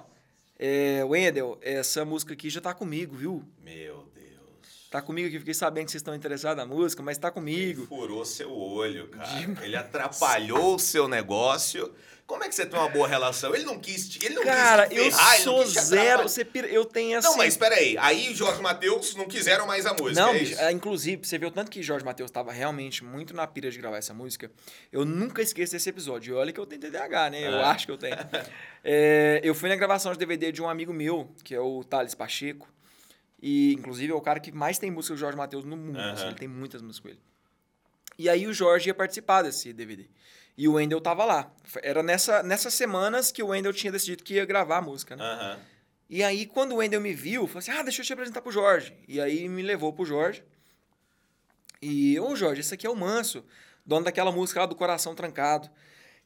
é, Wendel, essa música aqui já tá comigo, viu? Meu Deus. Tá comigo aqui, fiquei sabendo que vocês estão interessados na música, mas tá Ele comigo. furou seu olho, cara. Ele atrapalhou o seu negócio. Como é que você tem uma boa relação? Ele não quis te, ele não Cara, quis te eu ferrar, não sou zero, você pira- eu tenho assim... Não, mas peraí. Aí Jorge e Matheus não quiseram mais a música, Não, é bicho, é, inclusive, você viu tanto que Jorge Matheus estava realmente muito na pira de gravar essa música. Eu nunca esqueço desse episódio. E olha que eu tenho TDAH, né? Eu É. acho que eu tenho. É, eu fui na gravação de DVD de um amigo meu, que é o Thales Pacheco. E, inclusive, é o cara que mais tem música do Jorge Matheus no mundo. Aham. assim, ele tem muitas músicas com ele. E aí o Jorge ia participar desse DVD. E o Wendel tava lá. Era nessa, nessas semanas que o Wendel tinha decidido que ia gravar a música, né? Aham. E aí, quando o Wendel me viu, falou assim: ah, deixa eu te apresentar pro Jorge. E aí me levou pro Jorge. E, ô Jorge, esse aqui é o Manso, dono daquela música lá do Coração Trancado.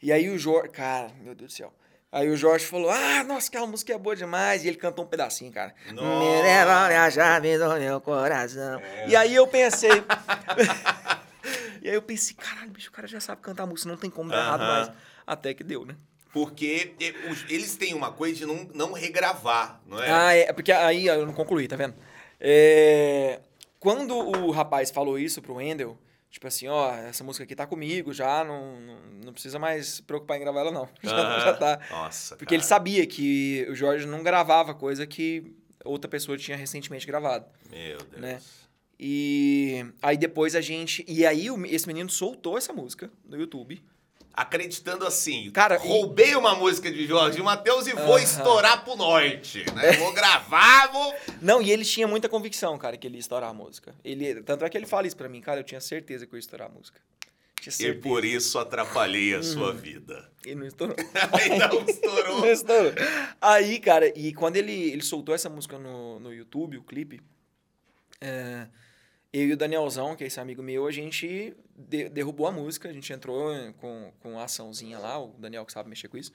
E aí o Jorge, cara, meu Deus do céu. Aí o Jorge falou: Ah, nossa, aquela música é boa demais. E ele cantou um pedacinho, cara. Nossa. Me devolve a chave do meu coração. E aí eu pensei. e aí eu pensei, caralho, bicho, o cara já sabe cantar música, não tem como dar errado mais. Até que deu, né? Porque eles têm uma coisa de não, não regravar, não é? Ah, é, porque aí eu não concluí, tá vendo? É, quando o rapaz falou isso pro Wendel, tipo assim, ó, essa música aqui tá comigo já, não, não, não precisa mais se preocupar em gravar ela, não. Já, já tá. Nossa, Porque ele cara. sabia que o Jorge não gravava coisa que outra pessoa tinha recentemente gravado, Meu Deus. né? E aí depois a gente. E aí esse menino soltou essa música no YouTube. Acreditando assim, Cara, e- roubei uma música de Jorge Matheus e vou Aham. estourar pro norte, né? Vou gravar, vou... Não, e ele tinha muita convicção, cara, que ele ia estourar a música. Ele, tanto é que ele fala isso pra mim, cara, eu tinha certeza que eu ia estourar a música. E por isso atrapalhei a sua Hum. vida. E não estourou. Não estourou. Não estourou. Aí, cara, e quando ele, ele soltou essa música no, no YouTube, o clipe, é, eu e o Danielzão, que é esse amigo meu, a gente de- derrubou a música, a gente entrou com, com a açãozinha lá, o Daniel que sabe mexer com isso.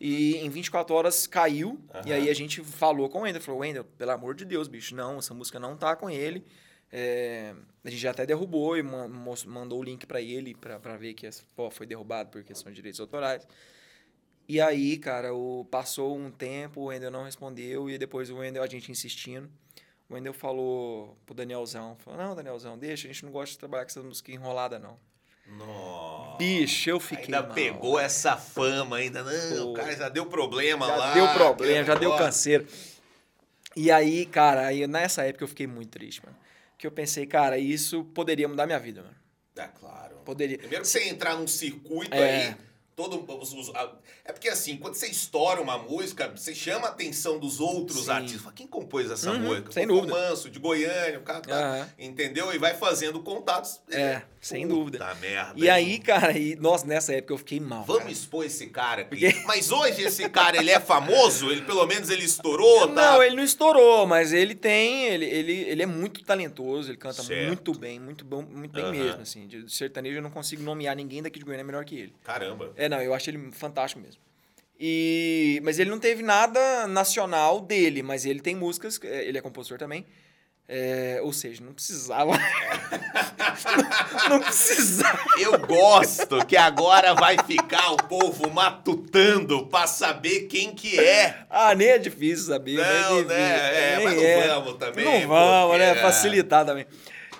E em 24 horas caiu, e aí a gente falou com o Wendel, falou, Wendel, pelo amor de Deus, bicho, não, essa música não tá com ele. É, a gente já até derrubou e mandou o link pra ele pra, pra ver que pô, foi derrubado por questão de direitos autorais. E aí, cara, o, passou um tempo, o Wendel não respondeu, e depois o Wendel, a gente insistindo, o Wendel falou pro Danielzão, falou, não, Danielzão, deixa, a gente não gosta de trabalhar com essa música enrolada, não. Nossa. Bicho, eu fiquei Ainda mal. pegou essa fama, ainda. Não, Pô. o cara já deu problema Já lá. deu problema, já deu canseiro. E aí, cara, aí nessa época eu fiquei muito triste, mano. Que eu pensei, cara, isso poderia mudar minha vida, mano. É claro. Poderia. Primeiro que você entrar num circuito É. aí, todo os- os- a- é porque assim, quando você estoura uma música, você chama a atenção dos outros Sim. artistas. Fala, Quem compôs essa Uhum, música? sem Pô, dúvida. Manso, de Goiânia, o cara tá, Aham. entendeu? E vai fazendo contatos. É, sem Puta dúvida. merda. E hein? aí, cara, e, nossa, nessa época eu fiquei mal. Vamos cara. expor esse cara aqui. Porque- Mas hoje esse cara, ele é famoso? Ele pelo menos ele estourou, tá? Não, ele não estourou, mas ele tem. Ele, ele, ele é muito talentoso, ele canta Certo. muito bem, muito bom, muito bem Aham. mesmo, assim. De de sertanejo eu não consigo nomear ninguém daqui de Goiânia melhor que ele. Caramba. É, não, eu acho ele fantástico mesmo. E, mas ele não teve nada nacional dele, mas ele tem músicas, é, ele é compositor também. É, ou seja, não precisava. não, não precisava. Eu gosto que agora vai ficar o povo matutando pra saber quem que é. Ah, nem é difícil saber. nem é Não, difícil. né? É, mas não é. vamos também. Não vamos, né? é. Facilitar também.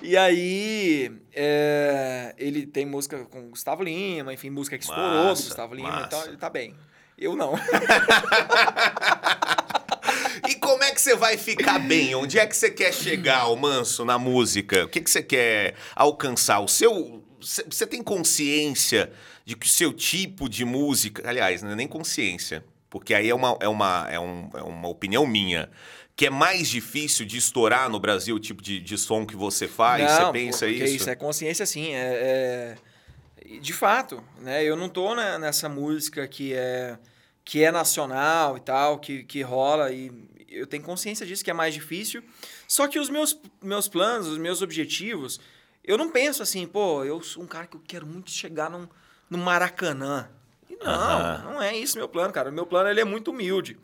E aí, é, ele tem música com o Gustavo Lima, enfim, música que estourou Massa, do Gustavo Lima, massa. então ele tá bem. Eu não. E como é que você vai ficar bem? Onde é que você quer chegar, o Manso, na música? O que, que você quer alcançar? O seu. Você você tem consciência de que o seu tipo de música. Aliás, não é nem consciência, porque aí é uma, é uma, é um- é uma opinião minha. Que é mais difícil de estourar no Brasil o tipo de, de som que você faz? Não, você pensa pô, porque isso? é consciência, sim. É, é- De fato, né? Eu não tô nessa música que é, que é nacional e tal, que, que rola, e eu tenho consciência disso, que é mais difícil. Só que os meus, meus planos, os meus objetivos, eu não penso assim, pô, eu sou um cara que eu quero muito chegar num, no Maracanã. E não, não é isso meu plano, cara. O meu plano ele é muito humilde.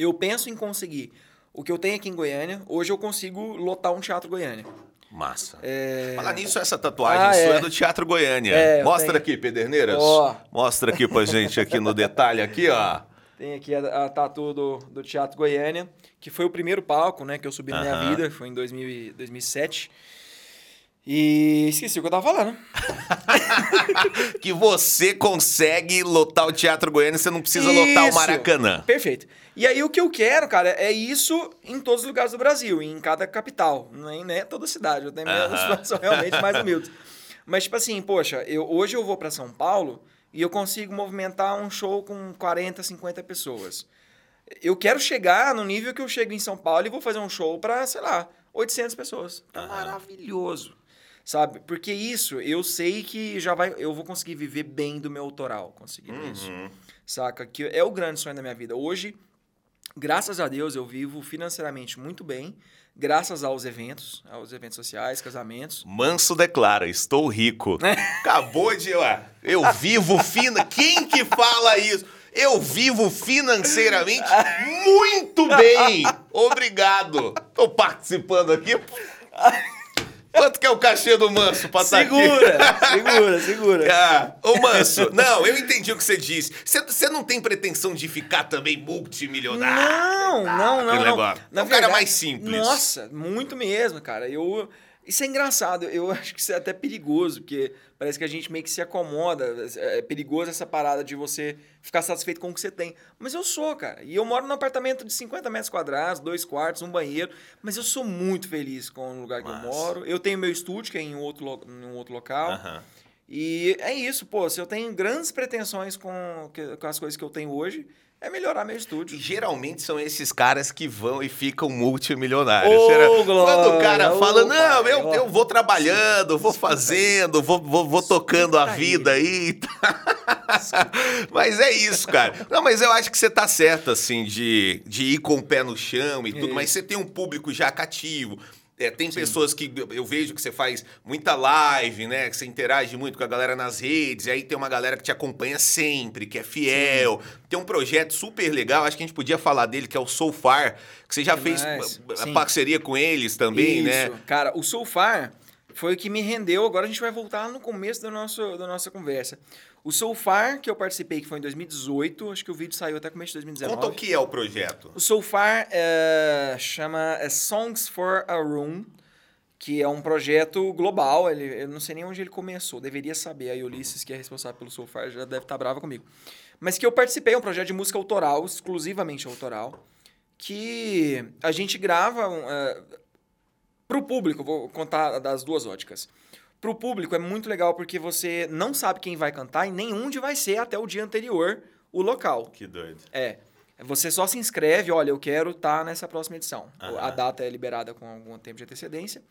Eu penso em conseguir o que eu tenho aqui em Goiânia. Hoje eu consigo lotar um teatro Goiânia. Massa. É... Falar nisso, essa tatuagem Ah, sua é. é. do Teatro Goiânia. É, Mostra tenho. aqui, Pederneiras. Ó. Mostra aqui pra gente, aqui no detalhe, aqui, ó. Tem aqui a, a tatu do, do Teatro Goiânia, que foi o primeiro palco, né, que eu subi na minha vida, foi em 2000, e- 2007. E esqueci o que eu tava falando. que você consegue lotar o Teatro Goiânia, você não precisa lotar o Isso. Maracanã. Perfeito. E aí o que eu quero, cara, é isso em todos os lugares do Brasil, em cada capital, nem né, toda cidade. Eu tenho meus planos são realmente mais humildes. Mas tipo assim, poxa, eu, hoje eu vou para São Paulo e eu consigo movimentar um show com 40, 50 pessoas. Eu quero chegar no nível que eu chego em São Paulo e vou fazer um show para, sei lá, 800 pessoas. Tá maravilhoso. Sabe? Porque isso, eu sei que já vai, eu vou conseguir viver bem do meu autoral, conseguindo isso, Uhum. saca? Que é o grande sonho da minha vida. Hoje, graças a Deus, eu vivo financeiramente muito bem, graças aos eventos, aos eventos sociais, casamentos. Manso declara, estou rico. Acabou de. Ó, eu vivo fina. Quem que fala isso? Eu vivo financeiramente muito bem. Obrigado. Tô participando aqui. Quanto que é o cachê do Manso pra estar aqui? Segura, segura, segura. Ah, ô Manso, não, eu entendi o que você disse. Você- não tem pretensão de ficar também multimilionário? Não, não, não, aquele não. Na É um cara verdade- mais simples. Nossa, muito mesmo, cara. Eu isso é engraçado. Eu acho que isso é até perigoso, porque parece que a gente meio que se acomoda. É perigoso essa parada de você ficar satisfeito com o que você tem. Mas eu sou, cara. E eu moro num apartamento de 50 metros quadrados, dois quartos, um banheiro. Mas eu sou muito feliz com o lugar que Massa. eu moro. Eu tenho meu estúdio, que é em outro, lo- em um outro local. Aham. E é isso, pô. Se eu tenho grandes pretensões com, com as coisas que eu tenho hoje, é melhorar meu E estúdio. geralmente são esses caras que vão e ficam multimilionários. Ô, Será- Quando o cara ô, fala, não, pai, eu, ó. eu vou trabalhando, vou fazendo, vou, vou, vou tocando a vida aí. mas é isso, cara. Não, mas eu acho que você tá certo, assim, de, de ir com o pé no chão e tudo, Isso. mas você tem um público já cativo. É, tem pessoas que eu vejo que você faz muita live, né? Que você interage muito com a galera nas redes, e aí tem uma galera que te acompanha sempre, que é fiel. Tem um projeto super legal, acho que a gente podia falar dele, que é o So Far, que você já fez Demais. a- Sim. parceria com eles também, né? Isso. Cara, o Soulfar foi o que me rendeu. Agora a gente vai voltar no começo da, nosso, da nossa conversa. O Soulfar, que eu participei, que foi em 2018, acho que o vídeo saiu até começo de 2019. Conta o que é o projeto. O Soulfar é, chama é Songs for a Room, que é um projeto global. Ele, eu não sei nem onde ele começou, deveria saber. A Ulisses, que é responsável pelo Soulfar, já deve estar brava comigo. Mas que eu participei, é um projeto de música autoral, exclusivamente autoral, que a gente grava é, pro público, vou contar das duas óticas. Pro público é muito legal porque você não sabe quem vai cantar e nem onde vai ser até o dia anterior o local. Que doido. É. Você só se inscreve, olha, eu quero estar nessa próxima edição. Aham. A data é liberada com algum tempo de antecedência.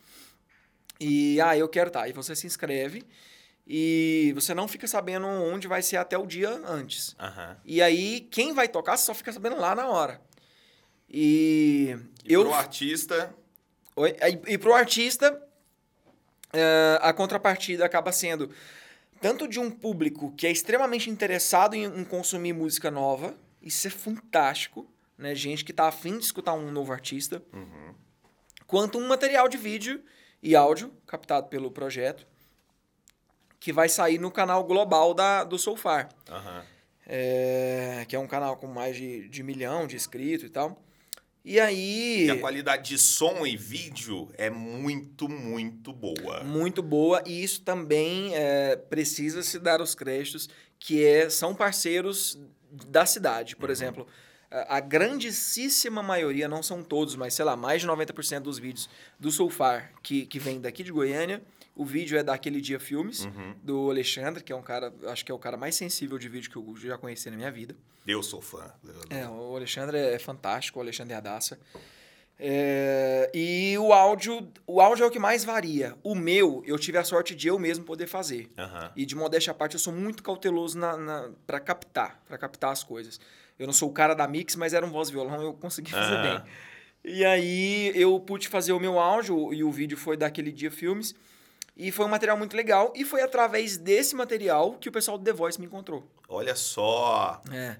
E, ah, eu quero estar. E você se inscreve e você não fica sabendo onde vai ser até o dia antes. Aham. E aí, quem vai tocar, você só fica sabendo lá na hora. E E eu... pro artista, Oi? E, e pro artista, eh, a contrapartida acaba sendo tanto de um público que é extremamente interessado em, em consumir música nova, isso é fantástico, né? Gente que tá afim de escutar um novo artista, Uhum. quanto um material de vídeo e áudio captado pelo projeto, que vai sair no canal global da, do Soulfar. aham. É, que é um canal com mais de, de milhão de inscritos e tal. E aí. E a qualidade de som e vídeo é muito, muito boa. Muito boa, e isso também é, precisa se dar os créditos, que é, são parceiros da cidade. Por exemplo, a a grandíssima maioria, não são todos, mas sei lá, mais de 90% dos vídeos do Soulfar, que, que vem daqui de Goiânia, o vídeo é daquele Dia Filmes, Uhum. do Alexandre, que é um cara, acho que é o cara mais sensível de vídeo que eu já conheci na minha vida. Eu sou fã. É, o Alexandre é fantástico, o Alexandre Adassa. É, e o áudio, o áudio é o que mais varia. O meu, eu tive a sorte de eu mesmo poder fazer. Aham. E de modéstia à parte, eu sou muito cauteloso na, na, para captar, para captar as coisas. Eu não sou o cara da mix, mas era um voz violão, eu consegui fazer Aham. bem. E aí eu pude fazer o meu áudio e o vídeo foi daquele dia filmes. E foi um material muito legal. E foi através desse material que o pessoal do The Voice me encontrou. Olha só. É.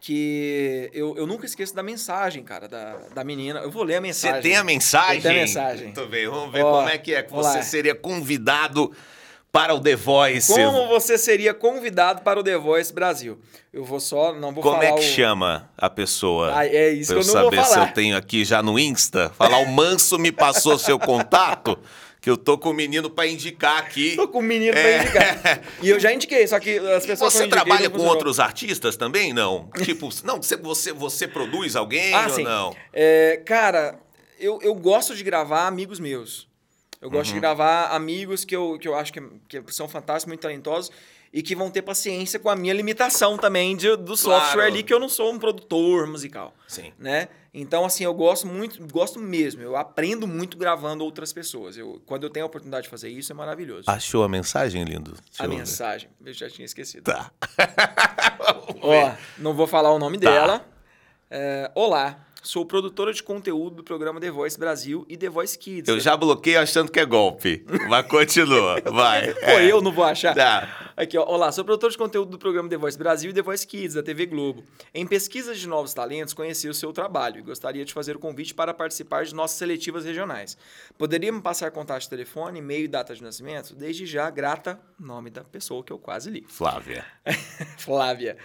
Que eu, eu nunca esqueço da mensagem, cara, da, da menina. Eu vou ler a mensagem. Você tem a mensagem? Eu tenho a mensagem. Muito bem, vamos ver Ó, como é que é que você lá. seria convidado para o The Voice. Como você seria convidado para o The Voice Brasil? Eu vou só, não vou Como falar é que o... chama a pessoa? Ah, é isso pra que eu eu não vou saber se falar. eu tenho aqui já no Insta. Falar, o Manso me passou seu contato, que eu tô com o menino para indicar aqui. Tô com um menino É. pra indicar. E eu já indiquei, só que as pessoas Você indiquei trabalha com outros artistas também? Não? tipo, não, você, você, você produz alguém Ah, ou sim. não? É, cara, eu, eu gosto de gravar amigos meus. Eu gosto Uhum. de gravar amigos que eu, que eu acho que, que são fantásticos, muito talentosos. e que vão ter paciência com a minha limitação também de, do software Claro. ali, que eu não sou um produtor musical, Sim. né? Então, assim, eu gosto muito, gosto mesmo, eu aprendo muito gravando outras pessoas. Eu, quando eu tenho a oportunidade de fazer isso, é maravilhoso. Achou a mensagem, lindo? Deixa a eu mensagem, eu já tinha esquecido. Tá. Ó, não vou falar o nome Tá. dela. É, Olá, sou produtora de conteúdo do programa The Voice Brasil e The Voice Kids. Eu já bloqueei achando que é golpe. Mas continua. Vai. Pô, É. eu não vou achar. Tá. Aqui, ó. Olá, sou produtor de conteúdo do programa The Voice Brasil e The Voice Kids, da TV Globo. Em pesquisas de novos talentos, conheci o seu trabalho e gostaria de fazer o convite para participar de nossas seletivas regionais. Poderia me passar contato de telefone, e-mail e data de nascimento? Desde já, grata, nome da pessoa que eu quase li. Flávia. Flávia.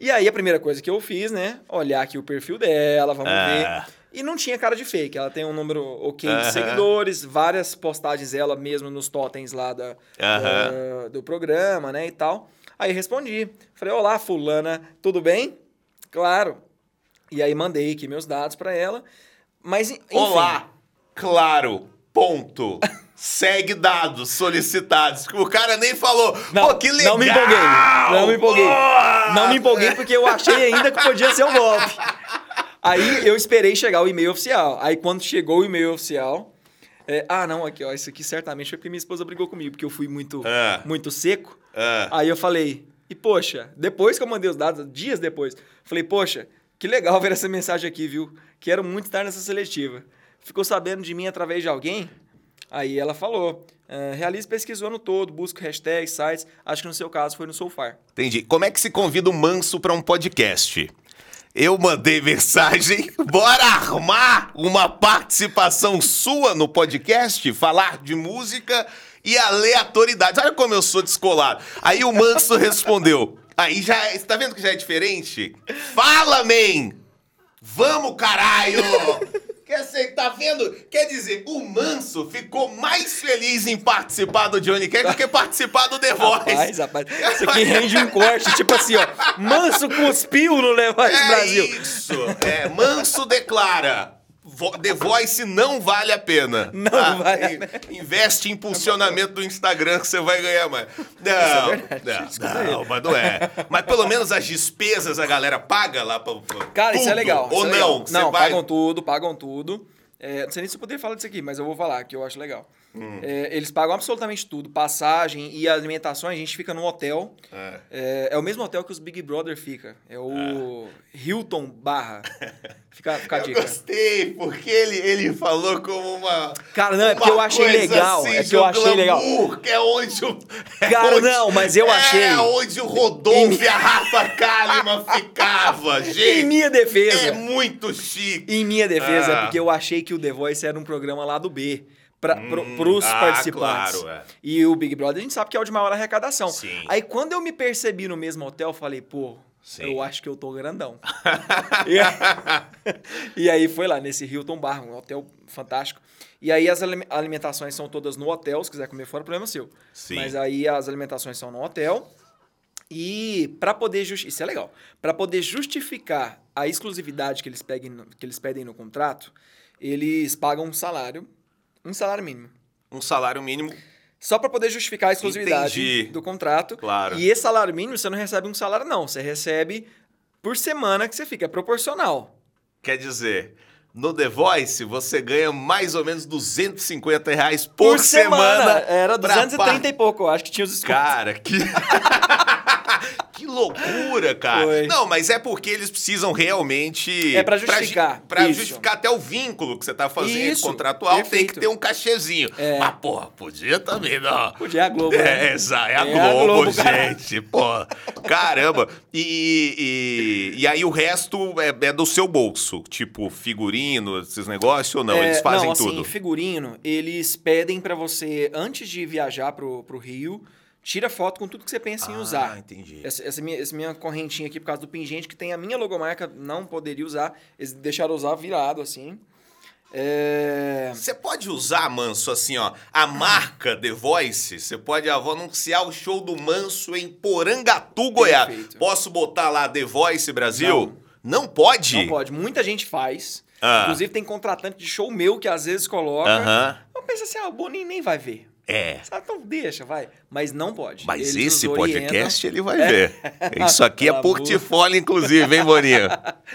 E aí, a primeira coisa que eu fiz, né? Olhar aqui o perfil dela, vamos Ah. ver. E não tinha cara de fake. Ela tem um número ok de Aham. seguidores, várias postagens ela mesmo nos totens lá da, Aham. da- do programa, né? E tal. Aí respondi. Falei, olá, fulana, tudo bem? Claro. E aí mandei aqui meus dados pra ela. Mas, enfim. Olá. Claro. Ponto. Segue dados solicitados. O cara nem falou. Não, Pô, que legal. não me empolguei. Não me empolguei. Boa! Não me empolguei porque eu achei ainda que podia ser um golpe. Aí eu esperei chegar o e-mail oficial. Aí quando chegou o e-mail oficial. é, ah, não, aqui, ó. Isso aqui certamente foi porque minha esposa brigou comigo, porque eu fui muito, Ah. muito seco. Ah. Aí eu falei, e poxa, depois que eu mandei os dados, dias depois, falei, poxa, que legal ver essa mensagem aqui, viu? Quero muito estar nessa seletiva. Ficou sabendo de mim através de alguém? Aí ela falou, "Ah, realize pesquisa o ano todo, busco hashtags, sites, acho que no seu caso foi no Soulfar. Entendi. Como é que se convida o manso pra um podcast? Eu mandei mensagem, bora armar uma participação sua no podcast, falar de música e aleatoriedade. Olha como eu sou descolado. Aí o Manso respondeu. Aí já, você tá vendo que já é diferente? Fala, man! Vamos, caralho! Quer ser, tá vendo? Quer dizer, o Manso ficou mais feliz em participar do Johnny Cash do que participar do The Voice. Rapaz, rapaz, isso aqui rende um corte, tipo assim, ó, manso cuspiu no Levante É Brasil. isso. É, Manso declara. The Voice não vale a pena. Não tá? vale a In- Investe em impulsionamento do Instagram que você vai ganhar mais. Não, é verdade. Desculpa não, não, mas não é. Mas pelo menos as despesas a galera paga lá pra Cara, isso é tudo. legal. Ou isso é não? legal. Não, você vai... pagam tudo, pagam tudo. É, não sei nem se eu poderia falar disso aqui, mas eu vou falar, que eu acho legal. Hum. É, eles pagam absolutamente tudo. Passagem e alimentações, a gente fica num hotel. É. É, é o mesmo hotel que os Big Brother fica. É o Hilton Barra. Fica, fica a Eu dica. gostei, porque ele, ele falou como uma. Cara, não, é porque eu achei legal. assim, é de eu achei legal. glamour, Que é onde o. é Cara, onde- não, mas eu achei- É onde o Rodolfo e a Rafa Kalimann ficava, gente. Em minha defesa. É muito chique. Em minha defesa, é Ah. porque eu achei que o The Voice era um programa lá do B. Pra, pro, pros ah, participantes. claro, é. E o Big Brother a gente sabe que é o de maior arrecadação. Sim. Aí quando eu me percebi no mesmo hotel, eu falei, pô, Sim. eu acho que eu tô grandão. e, e aí foi lá, nesse Hilton Bar, um hotel fantástico. E aí as alime- alimentações são todas no hotel, se quiser comer fora, problema seu. Sim. Mas aí as alimentações são no hotel. E para poder justi- isso é legal, para poder justificar a exclusividade que eles, peguem que eles pedem no contrato, eles pagam um salário, um salário mínimo. Um salário mínimo. Só para poder justificar a exclusividade Entendi. do contrato. Claro. E esse salário mínimo você não recebe um salário não, você recebe por semana que você fica, é proporcional. Quer dizer, no The Voice você ganha mais ou menos 250 reais por, semana. Era pra 230 e pouco, eu acho que tinha os descontos. Cara, que. loucura, cara. Foi. Não, mas é porque eles precisam realmente. É pra justificar, isso. justificar até o vínculo que você tá fazendo Isso, contratual, tem perfeito. que ter um cachezinho. É. Mas, porra, podia também, não. Podia é a Globo, né? É, exa- é a É a Globo, Globo, cara. gente. Pô, caramba. E, e, e aí o resto é, é do seu bolso? Tipo, figurino, esses negócios ou não? É, Eles fazem não, assim, tudo. figurino, eles pedem pra você, antes de viajar pro, pro Rio, tira foto com tudo que você pensa em Ah, usar. entendi. Essa, essa minha, essa minha correntinha aqui, por causa do pingente, que tem a minha logomarca, não poderia usar. Eles deixaram usar virado, assim. É... Você pode usar, Manso, assim, ó, a marca The Voice, você pode ah, vou anunciar o show do Manso em Porangatu, Goiás. Perfeito. Posso botar lá The Voice Brasil? Não, pode? Não pode. Muita gente faz. Ah. Inclusive, tem contratante de show meu que às vezes coloca. Aham. Eu penso assim, ah, o Boninho nem vai ver. É. Então deixa, vai. Mas não pode. Mas Eles esse podcast ele vai ver. Isso aqui é portfólio, inclusive, hein, Boninho?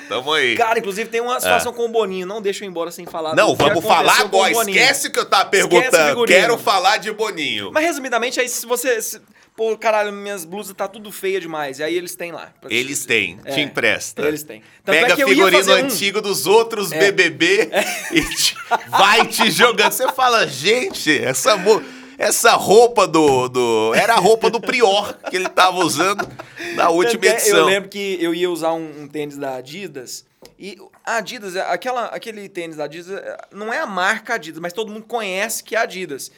Tamo aí. Cara, inclusive tem uma situação com o Boninho. Não deixa eu ir embora sem falar. É. Não, vamos falar agora. Esquece o que eu tava perguntando. Quero falar de Boninho. Mas resumidamente, aí se você. se- pô, caralho, minhas blusas tá tudo feia demais. E aí eles têm lá. te- Eles têm, te É, empresta. Eles têm. Tanto é Pega ia figurino um- antigo dos outros É. BBB e te- vai te jogando. Você fala, gente, essa, mo- essa roupa do, do. Era a roupa do Prior que ele tava usando na última é, edição. Eu lembro que eu ia usar um, um tênis da Adidas. E a Adidas, é- aquela, aquele tênis da Adidas, é, não é a marca Adidas, mas todo mundo conhece que é Adidas.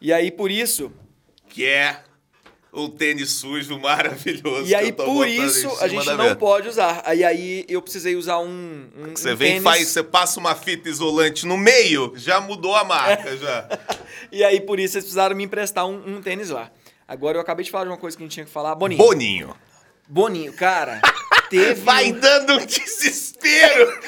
E aí, por isso. Que é um tênis sujo maravilhoso. E que aí, eu por isso, a gente não mesa. pode usar. Aí, aí eu precisei usar um. um Você um vem e tênis. faz, você passa uma fita isolante no meio, já mudou a marca, já. E aí, por isso, eles precisaram me emprestar um, um tênis lá. Agora, eu acabei de falar de uma coisa que a gente tinha que falar. Boninho. Boninho. Boninho, cara. Teve. Vai um- dando um desespero,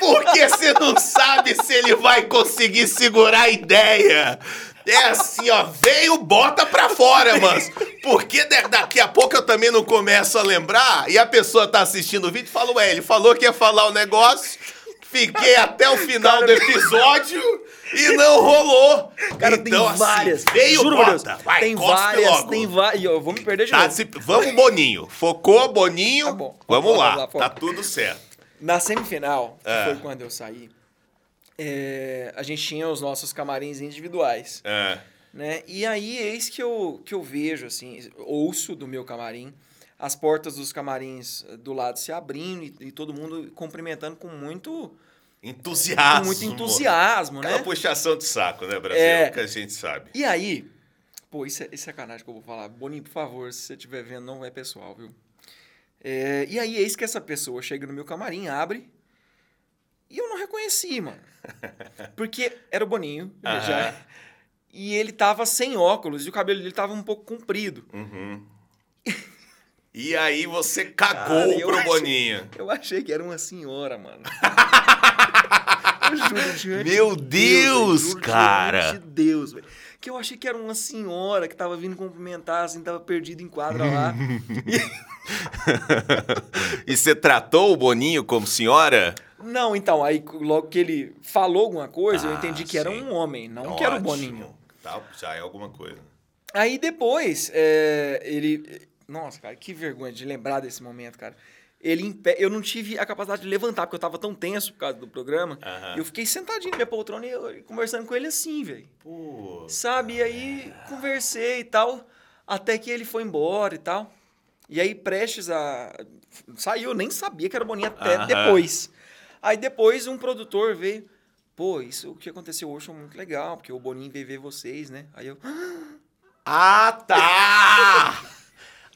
porque você não sabe se ele vai conseguir segurar a ideia. É assim, ó, veio, bota pra fora, mas porque da- daqui a pouco eu também não começo a lembrar e a pessoa tá assistindo o vídeo e fala, ué, ele falou que ia falar o negócio, fiquei até o final do episódio e não rolou. Cara, então, tem assim, várias. veio, Juro bota, Deus. vai, tem várias, logo. tem várias. Eu vou me perder de Tá, novo. se- Vamos, Boninho. Focou, Boninho. Tá bom. Vamos lá. Lá. Tá tudo certo. Na semifinal, que É. foi quando eu saí, é, a gente tinha os nossos camarins individuais, É. né? E aí, eis que eu, que eu vejo, assim, ouço do meu camarim, as portas dos camarins do lado se abrindo e, e todo mundo cumprimentando com muito, Entusiasmo. com muito entusiasmo, Aquela né? puxação de saco, né, Brasil? É. Que a gente sabe. E aí, pô, isso é, isso é sacanagem que eu vou falar. Boninho, por favor, se você estiver vendo, não é pessoal, viu? É, e aí, eis que essa pessoa chega no meu camarim, abre, e eu não reconheci, mano. Porque era o Boninho, Aham. já. E ele tava sem óculos, e o cabelo dele tava um pouco comprido. Uhum. E aí você cagou Cara, eu pro achei- Boninho. Eu achei que era uma senhora, mano. eu juro diante Meu de Deus, juro cara. diante de Deus, velho. Que eu achei que era uma senhora que tava vindo cumprimentar, assim, tava perdido em quadra lá. e você tratou o Boninho como senhora? Não, então, aí logo que ele falou alguma coisa, eu Ah, entendi que era sim. um homem, não que era o Ótimo. Boninho. Tá, já é alguma coisa. Aí depois, é, ele. Nossa, cara, que vergonha de lembrar desse momento, cara. Ele em pé, eu não tive a capacidade de levantar, porque eu tava tão tenso por causa do programa. Aham. Eu fiquei sentadinho na minha poltrona e eu, conversando com ele assim, velho. Sabe? E aí conversei e tal, até que ele foi embora e tal. E aí, prestes a. Saiu, eu nem sabia que era o Boninho até depois. Aí depois um produtor veio. Pô, isso que aconteceu hoje foi muito legal, porque o Boninho veio ver vocês, né? Aí eu. Ah, tá!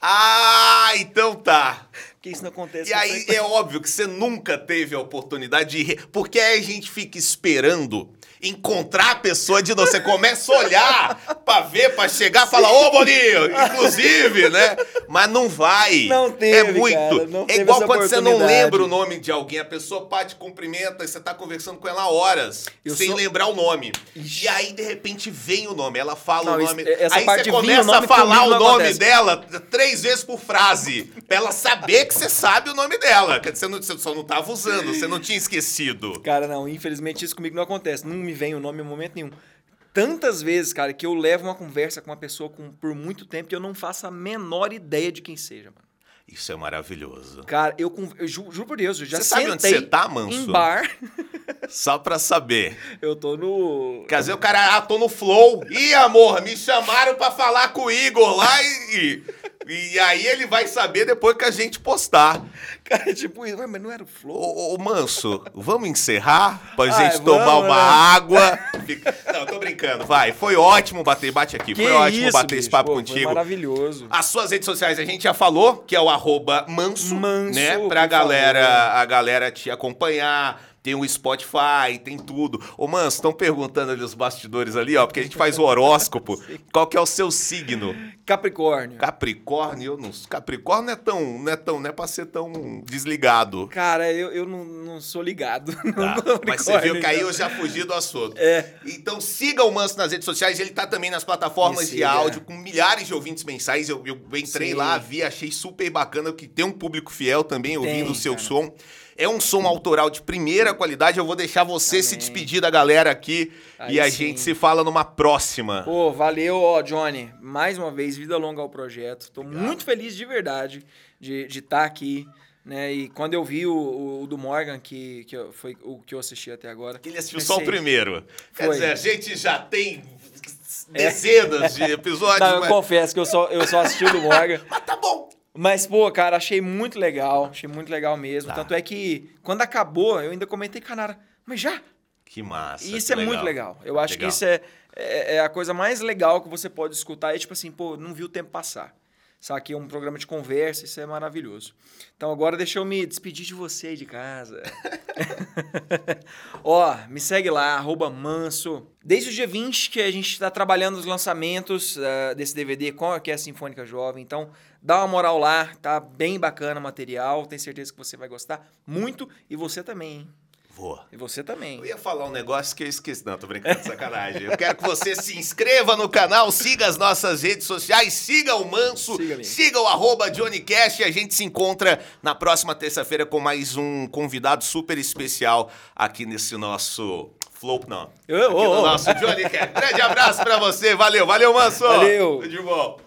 ah, então tá. Que isso não acontece. E aí é óbvio que você nunca teve a oportunidade de. re- Porque aí a gente fica esperando encontrar a pessoa de novo. Você começa a olhar pra ver, pra chegar e falar, ô Boninho! Inclusive, né? Mas não vai. Não teve, É muito. cara, é igual quando você não lembra o nome de alguém, a pessoa pá, te cumprimenta e você tá conversando com ela horas, Eu sem sou- lembrar o nome. Ixi. E aí, de repente, vem o nome. Ela fala Não, o nome. essa aí parte você começa a falar o nome acontece. dela três vezes por frase. Pra ela saber que você sabe o nome dela. Quer dizer, você, não, você só não tava usando, você não tinha esquecido. Cara, não, infelizmente isso comigo não acontece. Não me vem o nome em momento nenhum. Tantas vezes, cara, que eu levo uma conversa com uma pessoa com, por muito tempo que eu não faço a menor ideia de quem seja, mano. Isso é maravilhoso. Cara, eu, eu ju- juro por Deus, eu já Você sabe sentei onde você tá, Manso? em bar. Só pra saber. Eu tô no... Quer dizer, o cara, ah, tô no flow. Ih, amor, me chamaram pra falar com o Igor lá e, e, e aí ele vai saber depois que a gente postar. Cara, tipo isso. Ué, Mas não era o Flow? Ô, ô, Manso, vamos encerrar pra Ai, gente tomar vamos, uma né? água? Fica- Não, tô brincando, vai. Foi ótimo bater, bate aqui. Que foi ótimo isso, bater bicho, esse papo pô, Foi contigo. maravilhoso. As suas redes sociais a gente já falou, que é o arroba manso, Manso, né? Pra galera, favor. a galera te acompanhar, tem o Spotify, tem tudo. Ô, Manso, estão perguntando ali os bastidores ali, ó, porque a gente faz o horóscopo. Qual que é o seu signo? Capricórnio. Capricórnio, eu não. Capricórnio não é tão. Não é tão. Não é pra ser tão desligado. Cara, eu, eu não, não sou ligado. Tá, mas você viu que aí eu já fugi do assunto. É. Então siga o Manso nas redes sociais, ele tá também nas plataformas de áudio, com milhares de ouvintes mensais. Eu, eu entrei Sim. lá, vi, achei super bacana que tem um público fiel também ouvindo Tem, o seu cara. som. É um som autoral de primeira qualidade. Eu vou deixar você se Amém. despedir da galera aqui Aí e a sim. gente se fala numa próxima. Pô, valeu, ó, Johnny. Mais uma vez, vida longa ao projeto. Tô muito feliz de verdade de estar aqui. Né? E quando eu vi o, o- o do Morgan, que, que eu- foi o que eu assisti até agora. Ele assistiu pensei- só o primeiro. Quer Foi. dizer, a gente já tem dezenas de episódios. Não, eu mas... confesso que eu só, eu só assisti o do Morgan. mas tá bom. Mas, pô, cara, achei muito legal. Achei muito legal mesmo. Tá. Tanto é que, quando acabou, eu ainda comentei com a Nara, mas já? Que massa. E isso que é muito legal. Eu acho Legal. que isso é, é, é a coisa mais legal que você pode escutar. É tipo assim, pô, não vi o tempo passar. Sabe? É um programa de conversa, isso é maravilhoso. Então agora deixa eu me despedir de você aí de casa. Ó, me segue lá, arroba manso. Desde o dia 20 que a gente está trabalhando os lançamentos ah, desse DVD com a Orquestra Sinfônica Jovem. Então, dá uma moral lá, tá bem bacana o material. Tenho certeza que você vai gostar muito. E você também, hein? Vou. E você também. Eu ia falar um negócio que eu esqueci. Não, tô brincando, sacanagem. Eu quero que você se inscreva no canal, siga as nossas redes sociais, siga o Manso, Siga-me. siga o arroba Johnny Cash e a gente se encontra na próxima terça-feira com mais um convidado super especial aqui nesse nosso Flow, não. Ô, ô, Aqui no nosso Johnny Cash. Grande abraço pra você, valeu, valeu, Manso. Valeu. Tudo de bom.